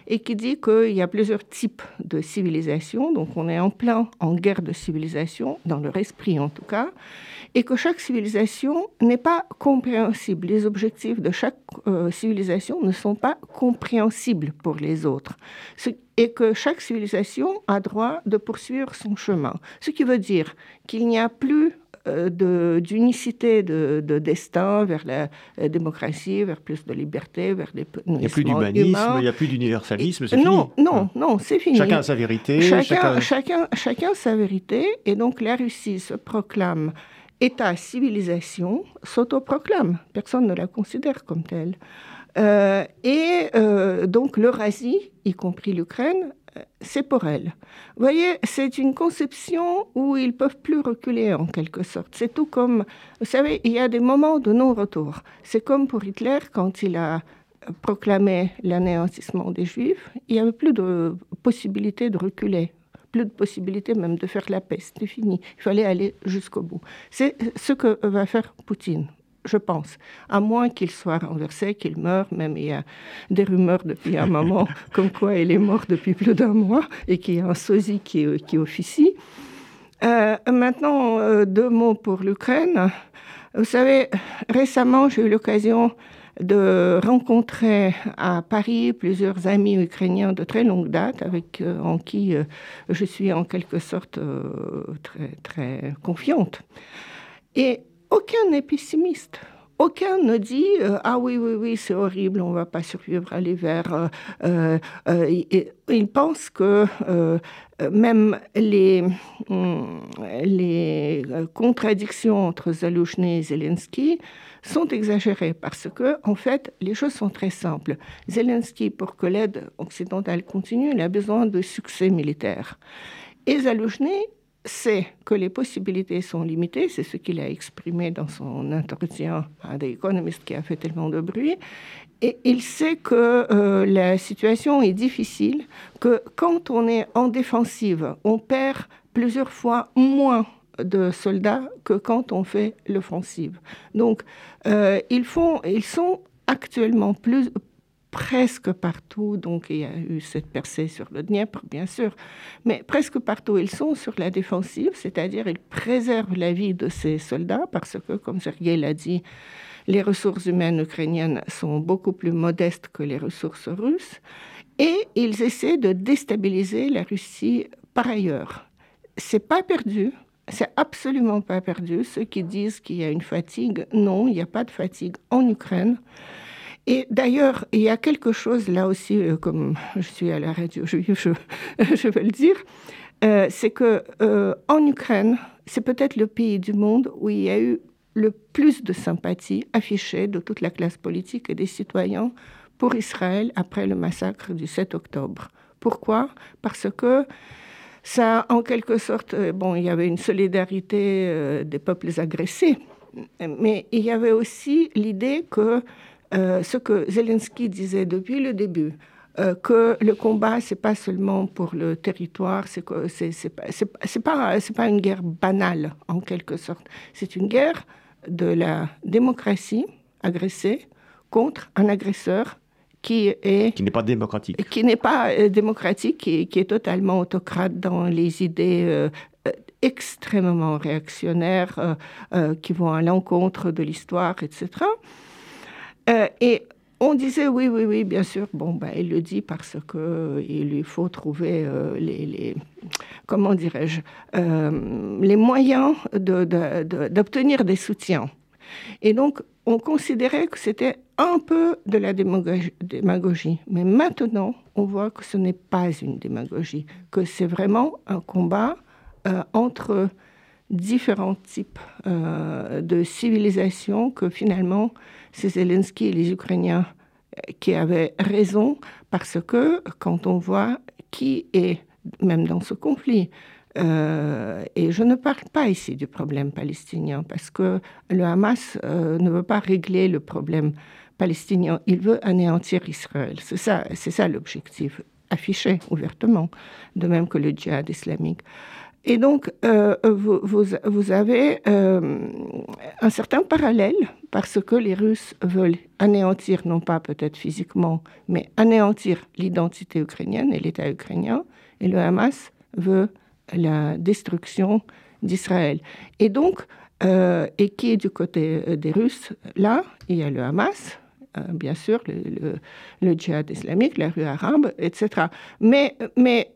Speaker 4: et qui dit qu'il y a plusieurs types de civilisation. Donc, on est en plein en guerre de civilisation, dans leur esprit en tout cas, et que chaque civilisation n'est pas compréhensible. Les objectifs de chaque euh, civilisation ne sont pas compréhensibles pour les autres. et que chaque civilisation a droit de poursuivre son chemin. Ce qui veut dire qu'il n'y a plus euh, d'unicité de, destin vers la, démocratie, vers plus de liberté, vers des
Speaker 1: Il n'y a plus d'humanisme, il n'y a plus d'universalisme, c'est
Speaker 4: fini. Non, non, non, c'est fini.
Speaker 1: Chacun sa vérité.
Speaker 4: Chacun, chacun... chacun, sa vérité. Et donc la Russie se proclame État-civilisation, s'autoproclame. Personne ne la considère comme telle. Euh, et euh, donc l'Eurasie, y compris l'Ukraine, c'est pour elle. Vous voyez, c'est une conception où ils peuvent plus reculer en quelque sorte. C'est tout comme, vous savez, il y a des moments de non-retour. C'est comme pour Hitler quand il a proclamé l'anéantissement des Juifs, il n'y avait plus de possibilité de reculer plus de possibilité même de faire la paix. C'était fini. Il fallait aller jusqu'au bout. C'est ce que va faire Poutine je pense, à moins qu'il soit renversé, qu'il meure, même il y a des rumeurs depuis un moment [laughs] comme quoi il est mort depuis plus d'un mois et qu'il y a un sosie qui, qui officie. Euh, maintenant, euh, deux mots pour l'Ukraine. Vous savez, récemment, j'ai eu l'occasion de rencontrer à Paris plusieurs amis ukrainiens de très longue date avec euh, en qui je suis en quelque sorte très, très confiante. Et aucun n'est pessimiste. Aucun ne dit ah oui oui oui c'est horrible on va pas survivre à l'hiver. ils pensent que même les, hum, les contradictions entre Zalouchny et Zelensky sont exagérées parce que, en fait, les choses sont très simples. Zelensky, pour que l'aide occidentale continue, il a besoin de succès militaire. Et Zaloujny sait que les possibilités sont limitées, c'est ce qu'il a exprimé dans son entretien à The Economist qui a fait tellement de bruit, et il sait que euh, la situation est difficile, que quand on est en défensive, on perd plusieurs fois moins de soldats que quand on fait l'offensive. Donc, euh, ils, font, ils sont actuellement plus, presque partout, donc il y a eu cette percée sur le Dniepr, bien sûr, mais presque partout, ils sont sur la défensive, c'est-à-dire ils préservent la vie de ces soldats, parce que, comme Sergei l'a dit, les ressources humaines ukrainiennes sont beaucoup plus modestes que les ressources russes, et ils essaient de déstabiliser la Russie par ailleurs. C'est pas perdu, c'est absolument pas perdu. Ceux qui disent qu'il y a une fatigue, non, il n'y a pas de fatigue en Ukraine. Et d'ailleurs, il y a quelque chose là aussi, euh, comme je suis à la radio je, [laughs] je, veux le dire, euh, c'est que euh, en Ukraine, c'est peut-être le pays du monde où il y a eu le plus de sympathie affichée de toute la classe politique et des citoyens pour Israël après le massacre du 7 octobre. Pourquoi? Parce que ça, en quelque sorte, bon, il y avait une solidarité des peuples agressés, mais il y avait aussi l'idée que euh, ce que Zelensky disait depuis le début, que le combat, c'est pas seulement pour le territoire, c'est c'est, pas, pas une guerre banale en quelque sorte. C'est une guerre de la démocratie agressée contre un agresseur qui est
Speaker 1: qui n'est pas démocratique,
Speaker 4: qui n'est pas euh, démocratique, qui, qui, est totalement autocrate dans les idées euh, euh, extrêmement réactionnaires qui vont à l'encontre de l'histoire, etc. et on disait oui, oui, oui, bien sûr. Bon, ben, il le dit parce que il lui faut trouver les, les, comment dirais-je, les moyens d'obtenir de, de, des soutiens. Et donc, on considérait que c'était un peu de la démagogie. Mais maintenant, on voit que ce n'est pas une démagogie, que c'est vraiment un combat euh, entre différents types euh, de civilisations, que finalement, c'est Zelensky et les Ukrainiens euh, qui avaient raison, parce que quand on voit qui est, même dans ce conflit, euh, et je ne parle pas ici du problème palestinien parce que le Hamas euh, ne veut pas régler le problème palestinien, il veut anéantir Israël. C'est ça, c'est ça l'objectif affiché ouvertement, de même que le djihad islamique. Et donc, euh, vous, vous, avez un certain parallèle parce que les Russes veulent anéantir, non pas peut-être physiquement, mais anéantir l'identité ukrainienne et l'État ukrainien, et le Hamas veut la destruction d'Israël. Et donc, euh, et qui est du côté euh, des Russes Là, il y a le Hamas, euh, bien sûr, le, djihad islamique, la rue arabe, etc. Mais, mais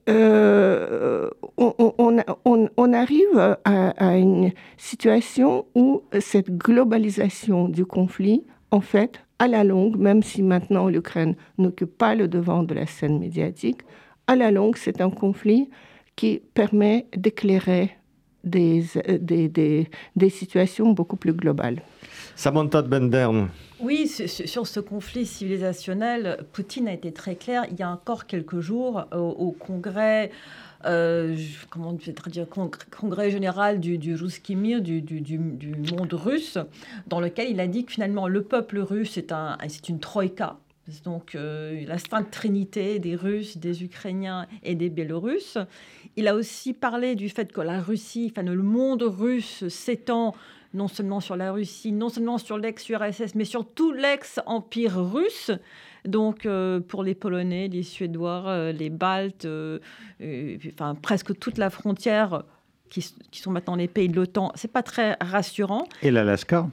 Speaker 4: on, arrive à, une situation où cette globalisation du conflit, en fait, à la longue, même si maintenant l'Ukraine n'occupe pas le devant de la scène médiatique, à la longue, c'est un conflit qui permet d'éclairer des, situations beaucoup plus globales.
Speaker 1: Samantha de Bendern.
Speaker 3: Oui, sur ce conflit civilisationnel, Poutine a été très clair. Il y a encore quelques jours, au, congrès, euh, comment dire, congrès général du, du du, monde russe, dans lequel il a dit que finalement le peuple russe est, une troïka donc la sainte trinité des Russes, des Ukrainiens et des Biélorusses. Il a aussi parlé du fait que la Russie, enfin le monde russe s'étend non seulement sur la Russie, non seulement sur l'ex-URSS, mais sur tout l'ex-empire russe. Donc, euh, pour les Polonais, les Suédois, euh, les Baltes, euh, enfin, presque toute la frontière qui, sont maintenant les pays de l'OTAN, c'est pas très rassurant.
Speaker 2: Et l'Alaska?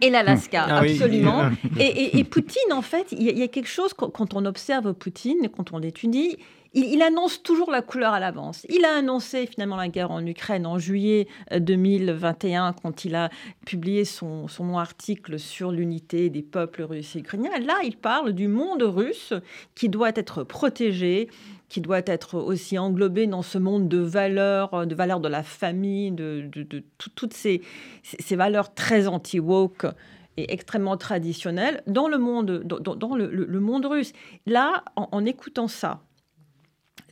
Speaker 3: Et l'Alaska, ah absolument. Et, Poutine, en fait, il y, a quelque chose, quand on observe Poutine, quand on l'étudie, il, annonce toujours la couleur à l'avance. Il a annoncé finalement la guerre en Ukraine en juillet 2021 euh, quand il a publié son, son article sur l'unité des peuples russes et ukrainiens. Là, il parle du monde russe qui doit être protégé, qui doit être aussi englobé dans ce monde de valeurs, de valeurs de la famille, de, toutes ces, ces, valeurs très anti-woke et extrêmement traditionnelles dans le monde, dans, le, monde russe. Là, en écoutant ça,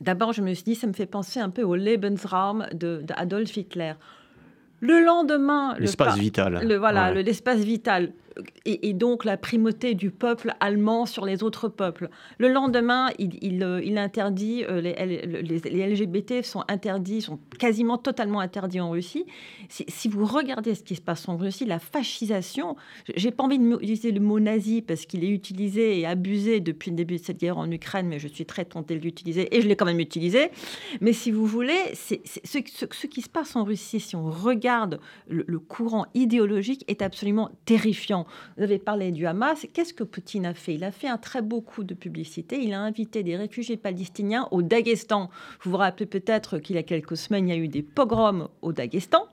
Speaker 3: D'abord, je me suis dit, ça me fait penser un peu au Lebensraum d'Adolf Hitler. Le lendemain,
Speaker 1: l'espace vital.
Speaker 3: Le, voilà, l'espace vital et, donc la primauté du peuple allemand sur les autres peuples. Le lendemain, il, euh, interdit, euh, les, LGBT sont interdits, sont quasiment totalement interdits en Russie. Si, vous regardez ce qui se passe en Russie, la fascisation, j'ai pas envie d'utiliser le mot nazi parce qu'il est utilisé et abusé depuis le début de cette guerre en Ukraine, mais je suis très tentée de l'utiliser et je l'ai quand même utilisé. Mais si vous voulez, ce, qui se passe en Russie, si on regarde le courant idéologique, est absolument terrifiant. Vous avez parlé du Hamas. Qu'est-ce que Poutine a fait? Il a fait un très beau coup de publicité. Il a invité des réfugiés palestiniens au Daghestan. Vous vous rappelez peut-être qu'il y a quelques semaines, il y a eu des pogroms au Daghestan.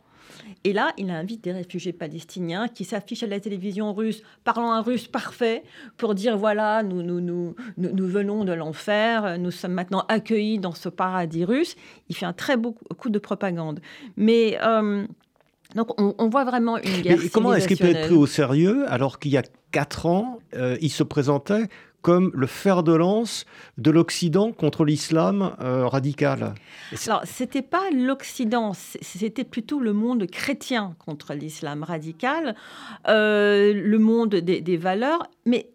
Speaker 3: Et là, il invite des réfugiés palestiniens qui s'affichent à la télévision russe, parlant un russe parfait, pour dire voilà, nous, venons de l'enfer, nous sommes maintenant accueillis dans ce paradis russe. Il fait un très beau coup de propagande. Mais euh, donc on, voit vraiment une guerre. Mais
Speaker 1: comment est-ce qu'il peut être pris au sérieux alors qu'il y a quatre ans, euh, il se présentait comme le fer de lance de l'Occident contre l'islam euh, radical?
Speaker 3: Alors, c'était pas l'Occident, c'était plutôt le monde chrétien contre l'islam radical, euh, le monde des, des, valeurs, mais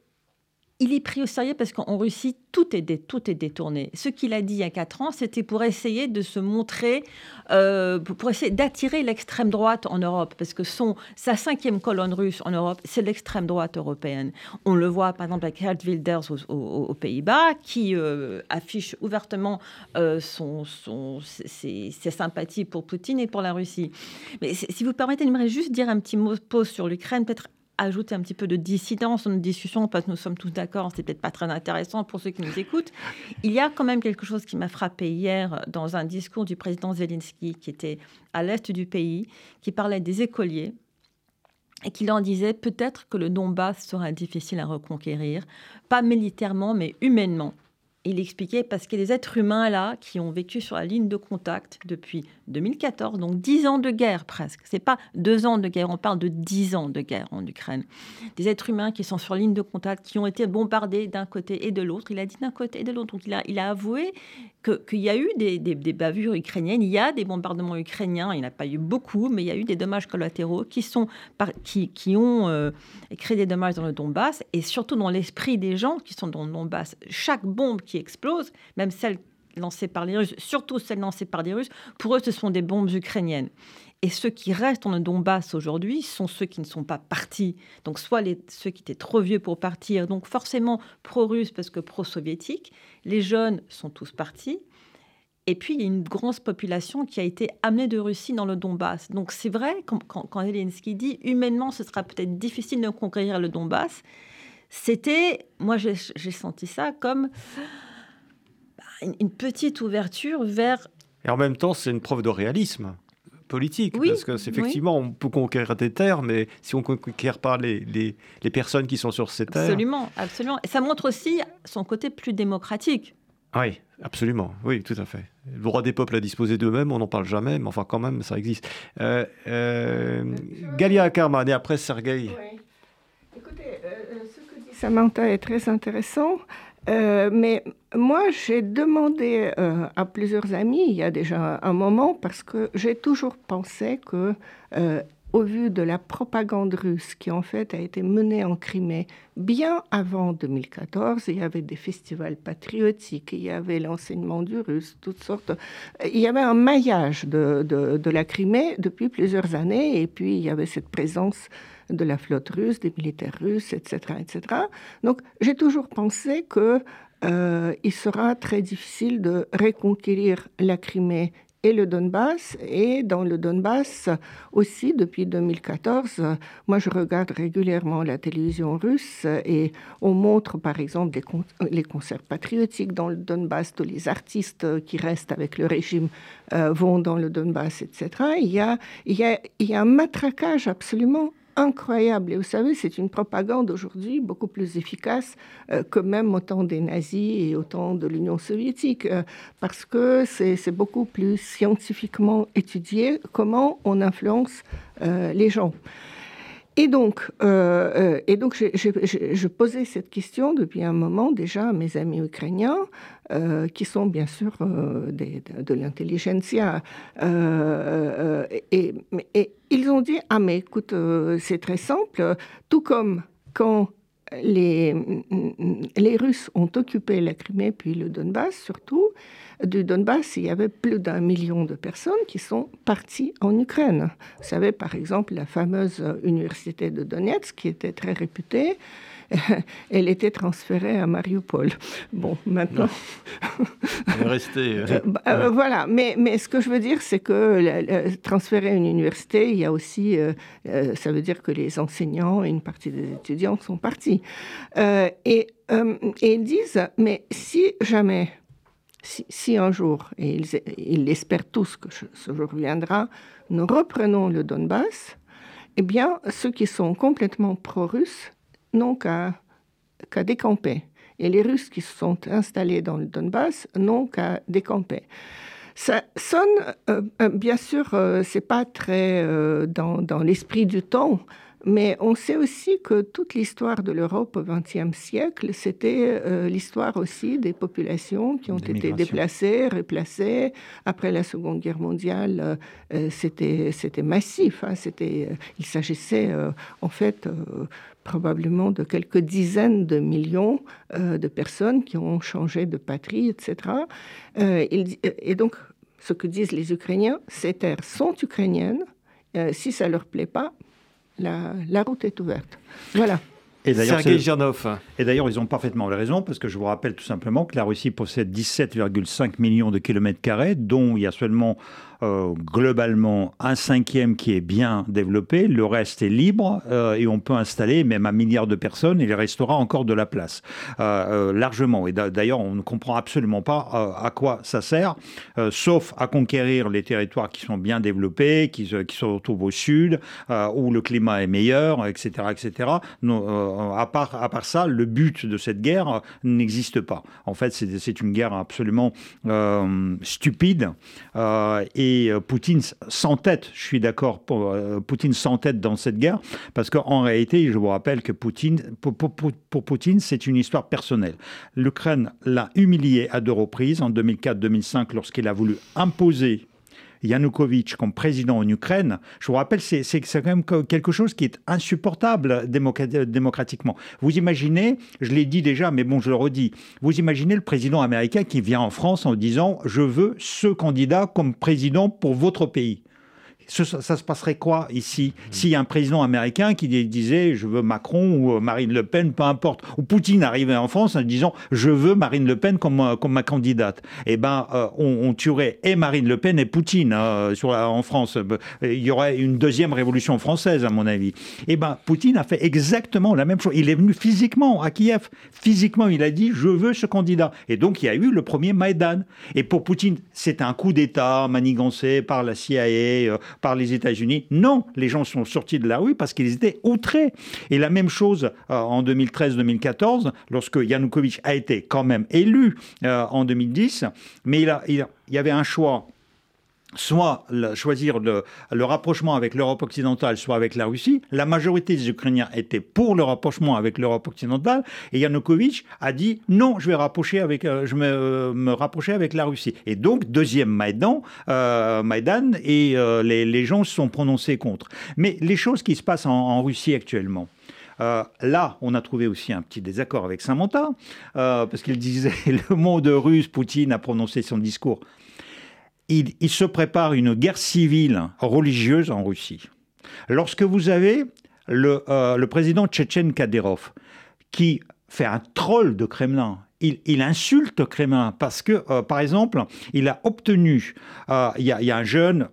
Speaker 3: il est pris au sérieux parce qu'en Russie, tout est, tout est détourné. Ce qu'il a dit il y a quatre ans, c'était pour essayer de se montrer, euh, pour essayer d'attirer l'extrême droite en Europe, parce que son, sa cinquième colonne russe en Europe, c'est l'extrême droite européenne. On le voit par exemple avec Geert Wilders aux, Pays-Bas, qui euh, affiche ouvertement euh, son, son, ses, sympathies pour Poutine et pour la Russie. Mais si vous permettez, j'aimerais juste dire un petit mot pause sur l'Ukraine, peut-être ajouter un petit peu de dissidence dans notre discussion, parce que nous sommes tous d'accord, c'est peut-être pas très intéressant pour ceux qui nous écoutent. Il y a quand même quelque chose qui m'a frappé hier dans un discours du président Zelensky qui était à l'est du pays, qui parlait des écoliers et qui leur disait peut-être que le Donbass sera difficile à reconquérir, pas militairement, mais humainement. Il expliquait parce qu'il y a des êtres humains là qui ont vécu sur la ligne de contact depuis 2014, donc 10 ans de guerre presque. C'est pas deux ans de guerre, on parle de 10 ans de guerre en Ukraine. Des êtres humains qui sont sur la ligne de contact, qui ont été bombardés d'un côté et de l'autre. Il a dit d'un côté et de l'autre. Donc il a avoué qu'il y a eu des, bavures ukrainiennes, il y a des bombardements ukrainiens, il n'y en a pas eu beaucoup, mais il y a eu des dommages collatéraux qui, sont, qui, qui ont euh, créé des dommages dans le Donbass et surtout dans l'esprit des gens qui sont dans le Donbass. Chaque bombe qui explose, même celle lancée par les Russes, surtout celle lancée par les Russes, pour eux, ce sont des bombes ukrainiennes. Et ceux qui restent le Donbass aujourd'hui sont ceux qui ne sont pas partis. Donc, soit ceux qui étaient trop vieux pour partir, donc forcément pro-russes parce que pro-soviétiques. Les jeunes sont tous partis. Et puis, il y a une grosse population qui a été amenée de Russie dans le Donbass. Donc, c'est vrai, quand, quand, dit humainement, ce sera peut-être difficile de conquérir le Donbass, c'était, moi j'ai senti ça comme bah, une petite ouverture vers.
Speaker 1: Et en même temps, c'est une preuve de réalisme politique. parce que effectivement, on peut conquérir des terres, mais si on ne conquiert pas les, les, les, personnes qui sont sur ces terres.
Speaker 3: Absolument, absolument. Et ça montre aussi son côté plus démocratique.
Speaker 1: Oui, absolument. Oui, tout à fait. Le droit des peuples à disposer d'eux-mêmes, on n'en parle jamais, mais enfin, quand même, ça existe. Euh, euh, Galia Akarman et après Sergueï. Oui.
Speaker 4: Écoutez, euh, ce que dit Samantha est très intéressant. Euh, mais moi, j'ai demandé euh, à plusieurs amis il y a déjà un moment parce que j'ai toujours pensé que euh, au vu de la propagande russe qui en fait a été menée en Crimée bien avant 2014. Il y avait des festivals patriotiques, il y avait l'enseignement du russe, toutes sortes. Il y avait un maillage de, de, la Crimée depuis plusieurs années et puis il y avait cette présence de la flotte russe, des militaires russes, etc. etc. Donc j'ai toujours pensé que euh, il sera très difficile de reconquérir la Crimée et le Donbass. Et dans le Donbass aussi, depuis 2014, moi je regarde régulièrement la télévision russe et on montre par exemple les concerts patriotiques dans le Donbass, tous les artistes qui restent avec le régime euh, vont dans le Donbass, etc. Il y a, un matraquage absolument incroyable. Et vous savez, c'est une propagande aujourd'hui beaucoup plus efficace euh, que même au temps des nazis et au temps de l'Union soviétique, euh, parce que c'est beaucoup plus scientifiquement étudié comment on influence euh, les gens. Et donc, et donc je posais cette question depuis un moment déjà à mes amis ukrainiens, qui sont bien sûr de, l'intelligentsia. et, et, ils ont dit, ah mais écoute, euh, c'est très simple, tout comme quand les, les Russes ont occupé la Crimée puis le Donbass surtout, du Donbass, il y avait plus d'un million de personnes qui sont parties en Ukraine. Vous savez, par exemple, la fameuse université de Donetsk, qui était très réputée, [laughs] elle était transférée à Mariupol. Bon, maintenant.
Speaker 1: Elle est restée.
Speaker 4: Euh, [laughs] euh, bah, euh, voilà, mais, mais ce que je veux dire, c'est que transférer une université, il y a aussi. ça veut dire que les enseignants et une partie des étudiants sont partis. et, et ils disent mais si jamais si, un jour, et ils, ils l'espèrent tous que ce jour viendra, nous reprenons le Donbass, eh bien, ceux qui sont complètement pro-russes n'ont qu'à décamper. Et les Russes qui se sont installés dans le Donbass n'ont qu'à décamper. Ça sonne, euh, euh, bien sûr, euh, c'est pas très dans, dans l'esprit du temps, mais on sait aussi que toute l'histoire de l'Europe au XXe siècle, c'était euh, l'histoire aussi des populations qui ont été déplacées, replacées. Après la Seconde Guerre mondiale, euh, c'était, c'était massif. Hein. c'était, il s'agissait en fait probablement de quelques dizaines de millions de personnes qui ont changé de patrie, etc. et donc, ce que disent les Ukrainiens, ces terres sont ukrainiennes. si ça leur plaît pas, la, route est ouverte. Voilà.
Speaker 2: Et d'ailleurs, Et d'ailleurs, ils ont parfaitement raison, parce que je vous rappelle tout simplement que la Russie possède 17,5 millions de kilomètres carrés, dont il y a seulement euh, globalement un cinquième qui est bien développé, le reste est libre euh, et on peut installer même un milliard de personnes il restera encore de la place euh, largement. Et d'ailleurs, on ne comprend absolument pas à quoi ça sert, sauf à conquérir les territoires qui sont bien développés, qui, qui se retrouvent au sud, où le climat est meilleur, etc., etc. à part à part ça, le but de cette guerre n'existe pas. En fait, c'est une guerre absolument stupide et et euh, Poutine s'entête, je suis d'accord, euh, Poutine s'entête dans cette guerre, parce qu'en réalité, je vous rappelle que Poutine, pour, pour Poutine, c'est une histoire personnelle. L'Ukraine l'a humilié à deux reprises, en 2004-2005, lorsqu'il a voulu imposer Yanukovych comme président en Ukraine, je vous rappelle, c'est quand même quelque chose qui est insupportable démocratiquement. Vous imaginez, je l'ai dit déjà, mais bon, je le redis, vous imaginez le président américain qui vient en France en disant je veux ce candidat comme président pour votre pays ça, se passerait quoi ici. S'il y a un président américain qui disait je veux Macron ou euh, Marine Le Pen, peu importe, ou Poutine arrivait en France en disant je veux Marine Le Pen comme, euh, ma candidate, eh ben euh, on, tuerait et Marine Le Pen et Poutine hein, en France. Il y aurait une deuxième révolution française à mon avis. Eh ben Poutine a fait exactement la même chose. Il est venu physiquement à Kiev. Physiquement, il a dit je veux ce candidat. Et donc il y a eu le premier Maïdan. Et pour Poutine, c'est un coup d'État manigancé par la CIA, par les États-Unis. Non, les gens sont sortis de la rue parce qu'ils étaient outrés. Et la même chose euh, en 2013-2014, lorsque Yanukovych a été quand même élu euh, en 2010, mais il, il y avait un choix soit choisir le, rapprochement avec l'Europe occidentale, soit avec la Russie. La majorité des Ukrainiens étaient pour le rapprochement avec l'Europe occidentale, et Yanukovych a dit non, je vais rapprocher avec, euh, je me, euh, me, rapprocher avec la Russie. Et donc deuxième Maïdan, euh, et les, gens se sont prononcés contre. Mais les choses qui se passent en, Russie actuellement. là, on a trouvé aussi un petit désaccord avec Samantha, parce qu'il disait [laughs] le mot de russe, Poutine a prononcé son discours il, se prépare une guerre civile religieuse en Russie. Lorsque vous avez le, euh, président tchétchène Kadyrov qui fait un troll de Kremlin, il, insulte Kremlin parce que, euh, par exemple, il a obtenu, euh, il y, a un jeune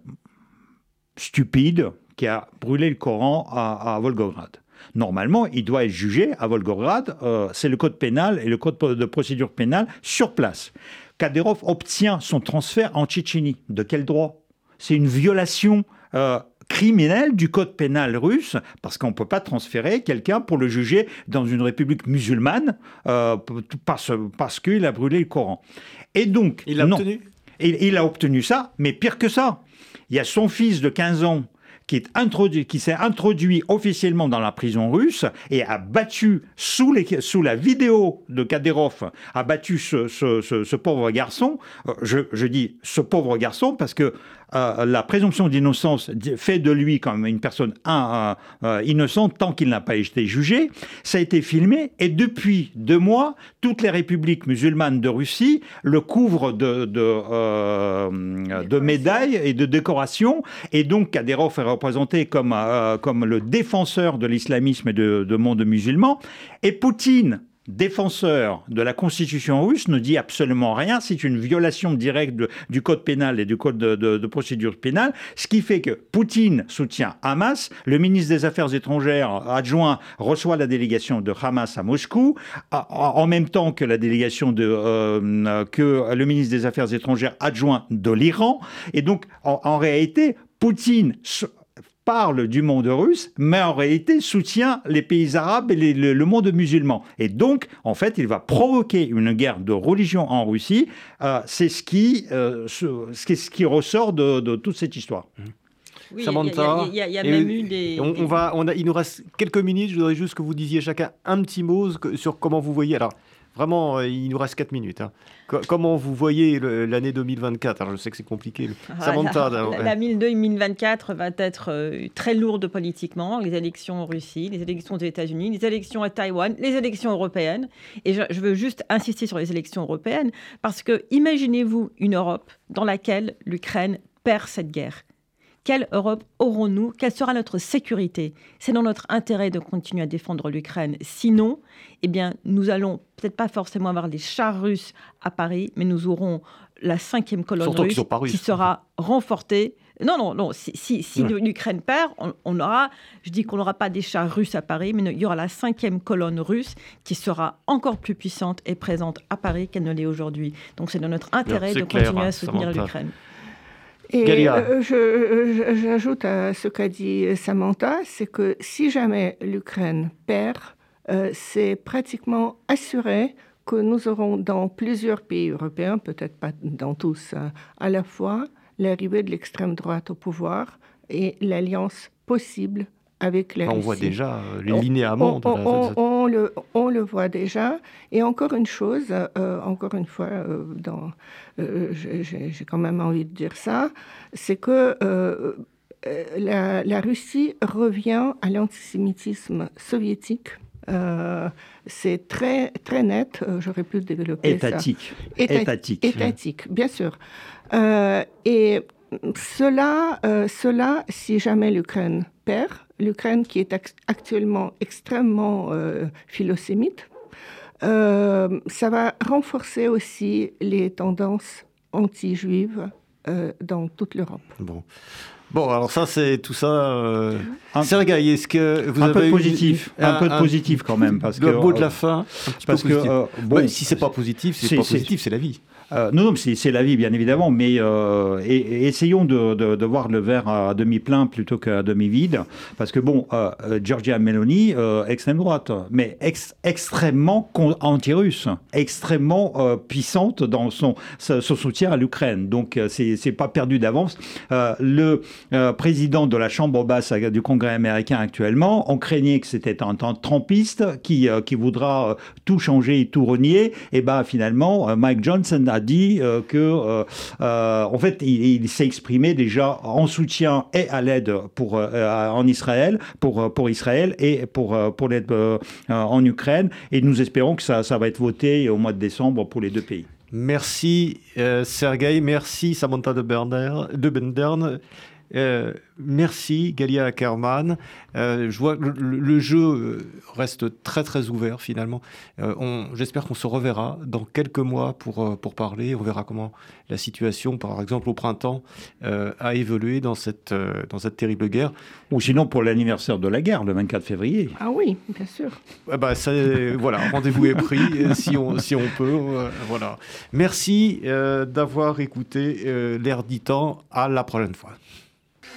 Speaker 2: stupide qui a brûlé le Coran à, Volgograd. Normalement, il doit être jugé à Volgograd. c'est le code pénal et le code de procédure pénale sur place. Kadyrov obtient son transfert en Tchétchénie. De quel droit? C'est une violation euh, criminelle du code pénal russe, parce qu'on ne peut pas transférer quelqu'un pour le juger dans une république musulmane euh, parce, parce qu'il a brûlé le Coran. Et donc,
Speaker 1: il a obtenu?
Speaker 2: Il a obtenu ça, mais pire que ça. Il y a son fils de 15 ans qui est introduit, s'est introduit officiellement dans la prison russe et a battu sous, les, sous la vidéo de Kadyrov, a battu ce, ce, ce, pauvre garçon. Euh, je, je, dis ce pauvre garçon parce que euh, la présomption d'innocence fait de lui comme une personne euh, innocente tant qu'il n'a pas été jugé. Ça a été filmé et depuis deux mois, toutes les républiques musulmanes de Russie le couvrent de, euh, médailles et de décorations. Et donc Kadyrov est représenté comme, comme le défenseur de l'islamisme et de, de monde musulman. Et Poutine, défenseur de la constitution russe ne dit absolument rien. C'est une violation directe du code pénal et du code de, procédure pénale, ce qui fait que Poutine soutient Hamas, le ministre des Affaires étrangères adjoint reçoit la délégation de Hamas à Moscou, en même temps que la délégation de euh, que le ministre des Affaires étrangères adjoint de l'Iran. Et donc, en réalité, Poutine parle du monde russe, mais en réalité soutient les pays arabes et le, monde musulman. Et donc, en fait, il va provoquer une guerre de religion en Russie. Euh, c'est ce qui, euh, ce, qui ressort de, toute cette histoire.
Speaker 3: Oui, il y, a, même eu des.
Speaker 1: On, va, on a, il nous reste quelques minutes. Je voudrais juste que vous disiez chacun un petit mot sur comment vous voyez. Alors, Vraiment, euh, il nous reste 4 minutes. Hein. comment vous voyez l'année 2024 Alors, je sais que c'est compliqué.
Speaker 3: Samantha, L'année 2024 va être euh, très lourde politiquement. Les élections en Russie, les élections aux États-Unis, les élections à Taïwan, les élections européennes. Et je, je veux juste insister sur les élections européennes parce que imaginez-vous une Europe dans laquelle l'Ukraine perd cette guerre. Quelle Europe aurons-nous? Quelle sera notre sécurité? C'est dans notre intérêt de continuer à défendre l'Ukraine. Sinon, eh bien, nous allons peut-être pas forcément avoir les chars russes à Paris, mais nous auront la cinquième colonne russe qui sera renforcée. Non, non, non. Si, l'Ukraine perd, on, aura, je dis qu'on n'aura pas des chars russes à Paris, mais il y aura la cinquième colonne russe qui sera encore plus puissante et présente à Paris qu'elle ne l'est aujourd'hui. Donc c'est dans notre intérêt de continuer à soutenir l'Ukraine.
Speaker 4: Et euh, j'ajoute à ce qu'a dit Samantha, c'est que si jamais l'Ukraine perd, euh, c'est pratiquement assuré que nous aurons dans plusieurs pays européens, peut-être pas dans tous hein, à la fois, l'arrivée de l'extrême droite au pouvoir et l'alliance possible avec la
Speaker 1: On voit déjà euh, les linéaments.
Speaker 4: On, le, on, le, voit déjà. Et encore une chose, encore une fois, euh, j'ai quand même envie de dire ça, c'est que euh, euh, la, Russie revient à l'antisémitisme soviétique. c'est très, très net, j'aurais pu développer
Speaker 2: étatique.
Speaker 4: ça. Étatique. Étatique, bien sûr. et cela, cela, si jamais l'Ukraine perd, l'Ukraine qui est actuellement extrêmement philosémite, euh, ça va renforcer aussi les tendances anti-juives euh, dans toute l'Europe.
Speaker 1: Bon. Bon, alors ça, c'est tout ça. Euh... Sergei, est-ce que vous
Speaker 2: un
Speaker 1: avez
Speaker 2: peu de positif, un, peu de positif quand même, parce
Speaker 1: le
Speaker 2: que
Speaker 1: mot de la fin.
Speaker 2: parce que
Speaker 1: bon, si c'est pas positif, c'est pas positif, c'est la vie.
Speaker 2: Non, non, c'est la vie, bien évidemment, mais essayons de, voir le verre à demi plein plutôt qu'à demi vide, parce que bon, Giorgia Meloni, extrême droite, mais extrêmement anti-russe, extrêmement puissante dans son, soutien à l'Ukraine. Donc, c'est pas perdu d'avance. le président de la Chambre basse du Congrès américain actuellement, on craignait que c'était un temps trumpiste qui, qui voudra tout changer et tout renier. Et ben finalement, Mike Johnson a dit que, en fait, il, s'est exprimé déjà en soutien et à l'aide pour en Israël, pour pour Israël et pour pour l'aide en Ukraine. Et nous espérons que ça, ça va être voté au mois de décembre pour les deux pays.
Speaker 1: Merci euh, Sergei, merci Samantha de, de Bendern. Euh, merci Galia Ackerman. Euh, je vois que le, jeu euh, reste très très ouvert finalement. J'espère qu'on se reverra dans quelques mois pour, pour parler. On verra comment la situation, par exemple au printemps, a évolué dans cette, dans cette terrible guerre.
Speaker 2: Ou sinon pour l'anniversaire de la guerre, le 24 février.
Speaker 4: Ah oui, bien sûr.
Speaker 1: Eh ben, voilà, rendez-vous est pris si on, si on peut. voilà. Merci d'avoir écouté l'air dit temps. À la prochaine fois.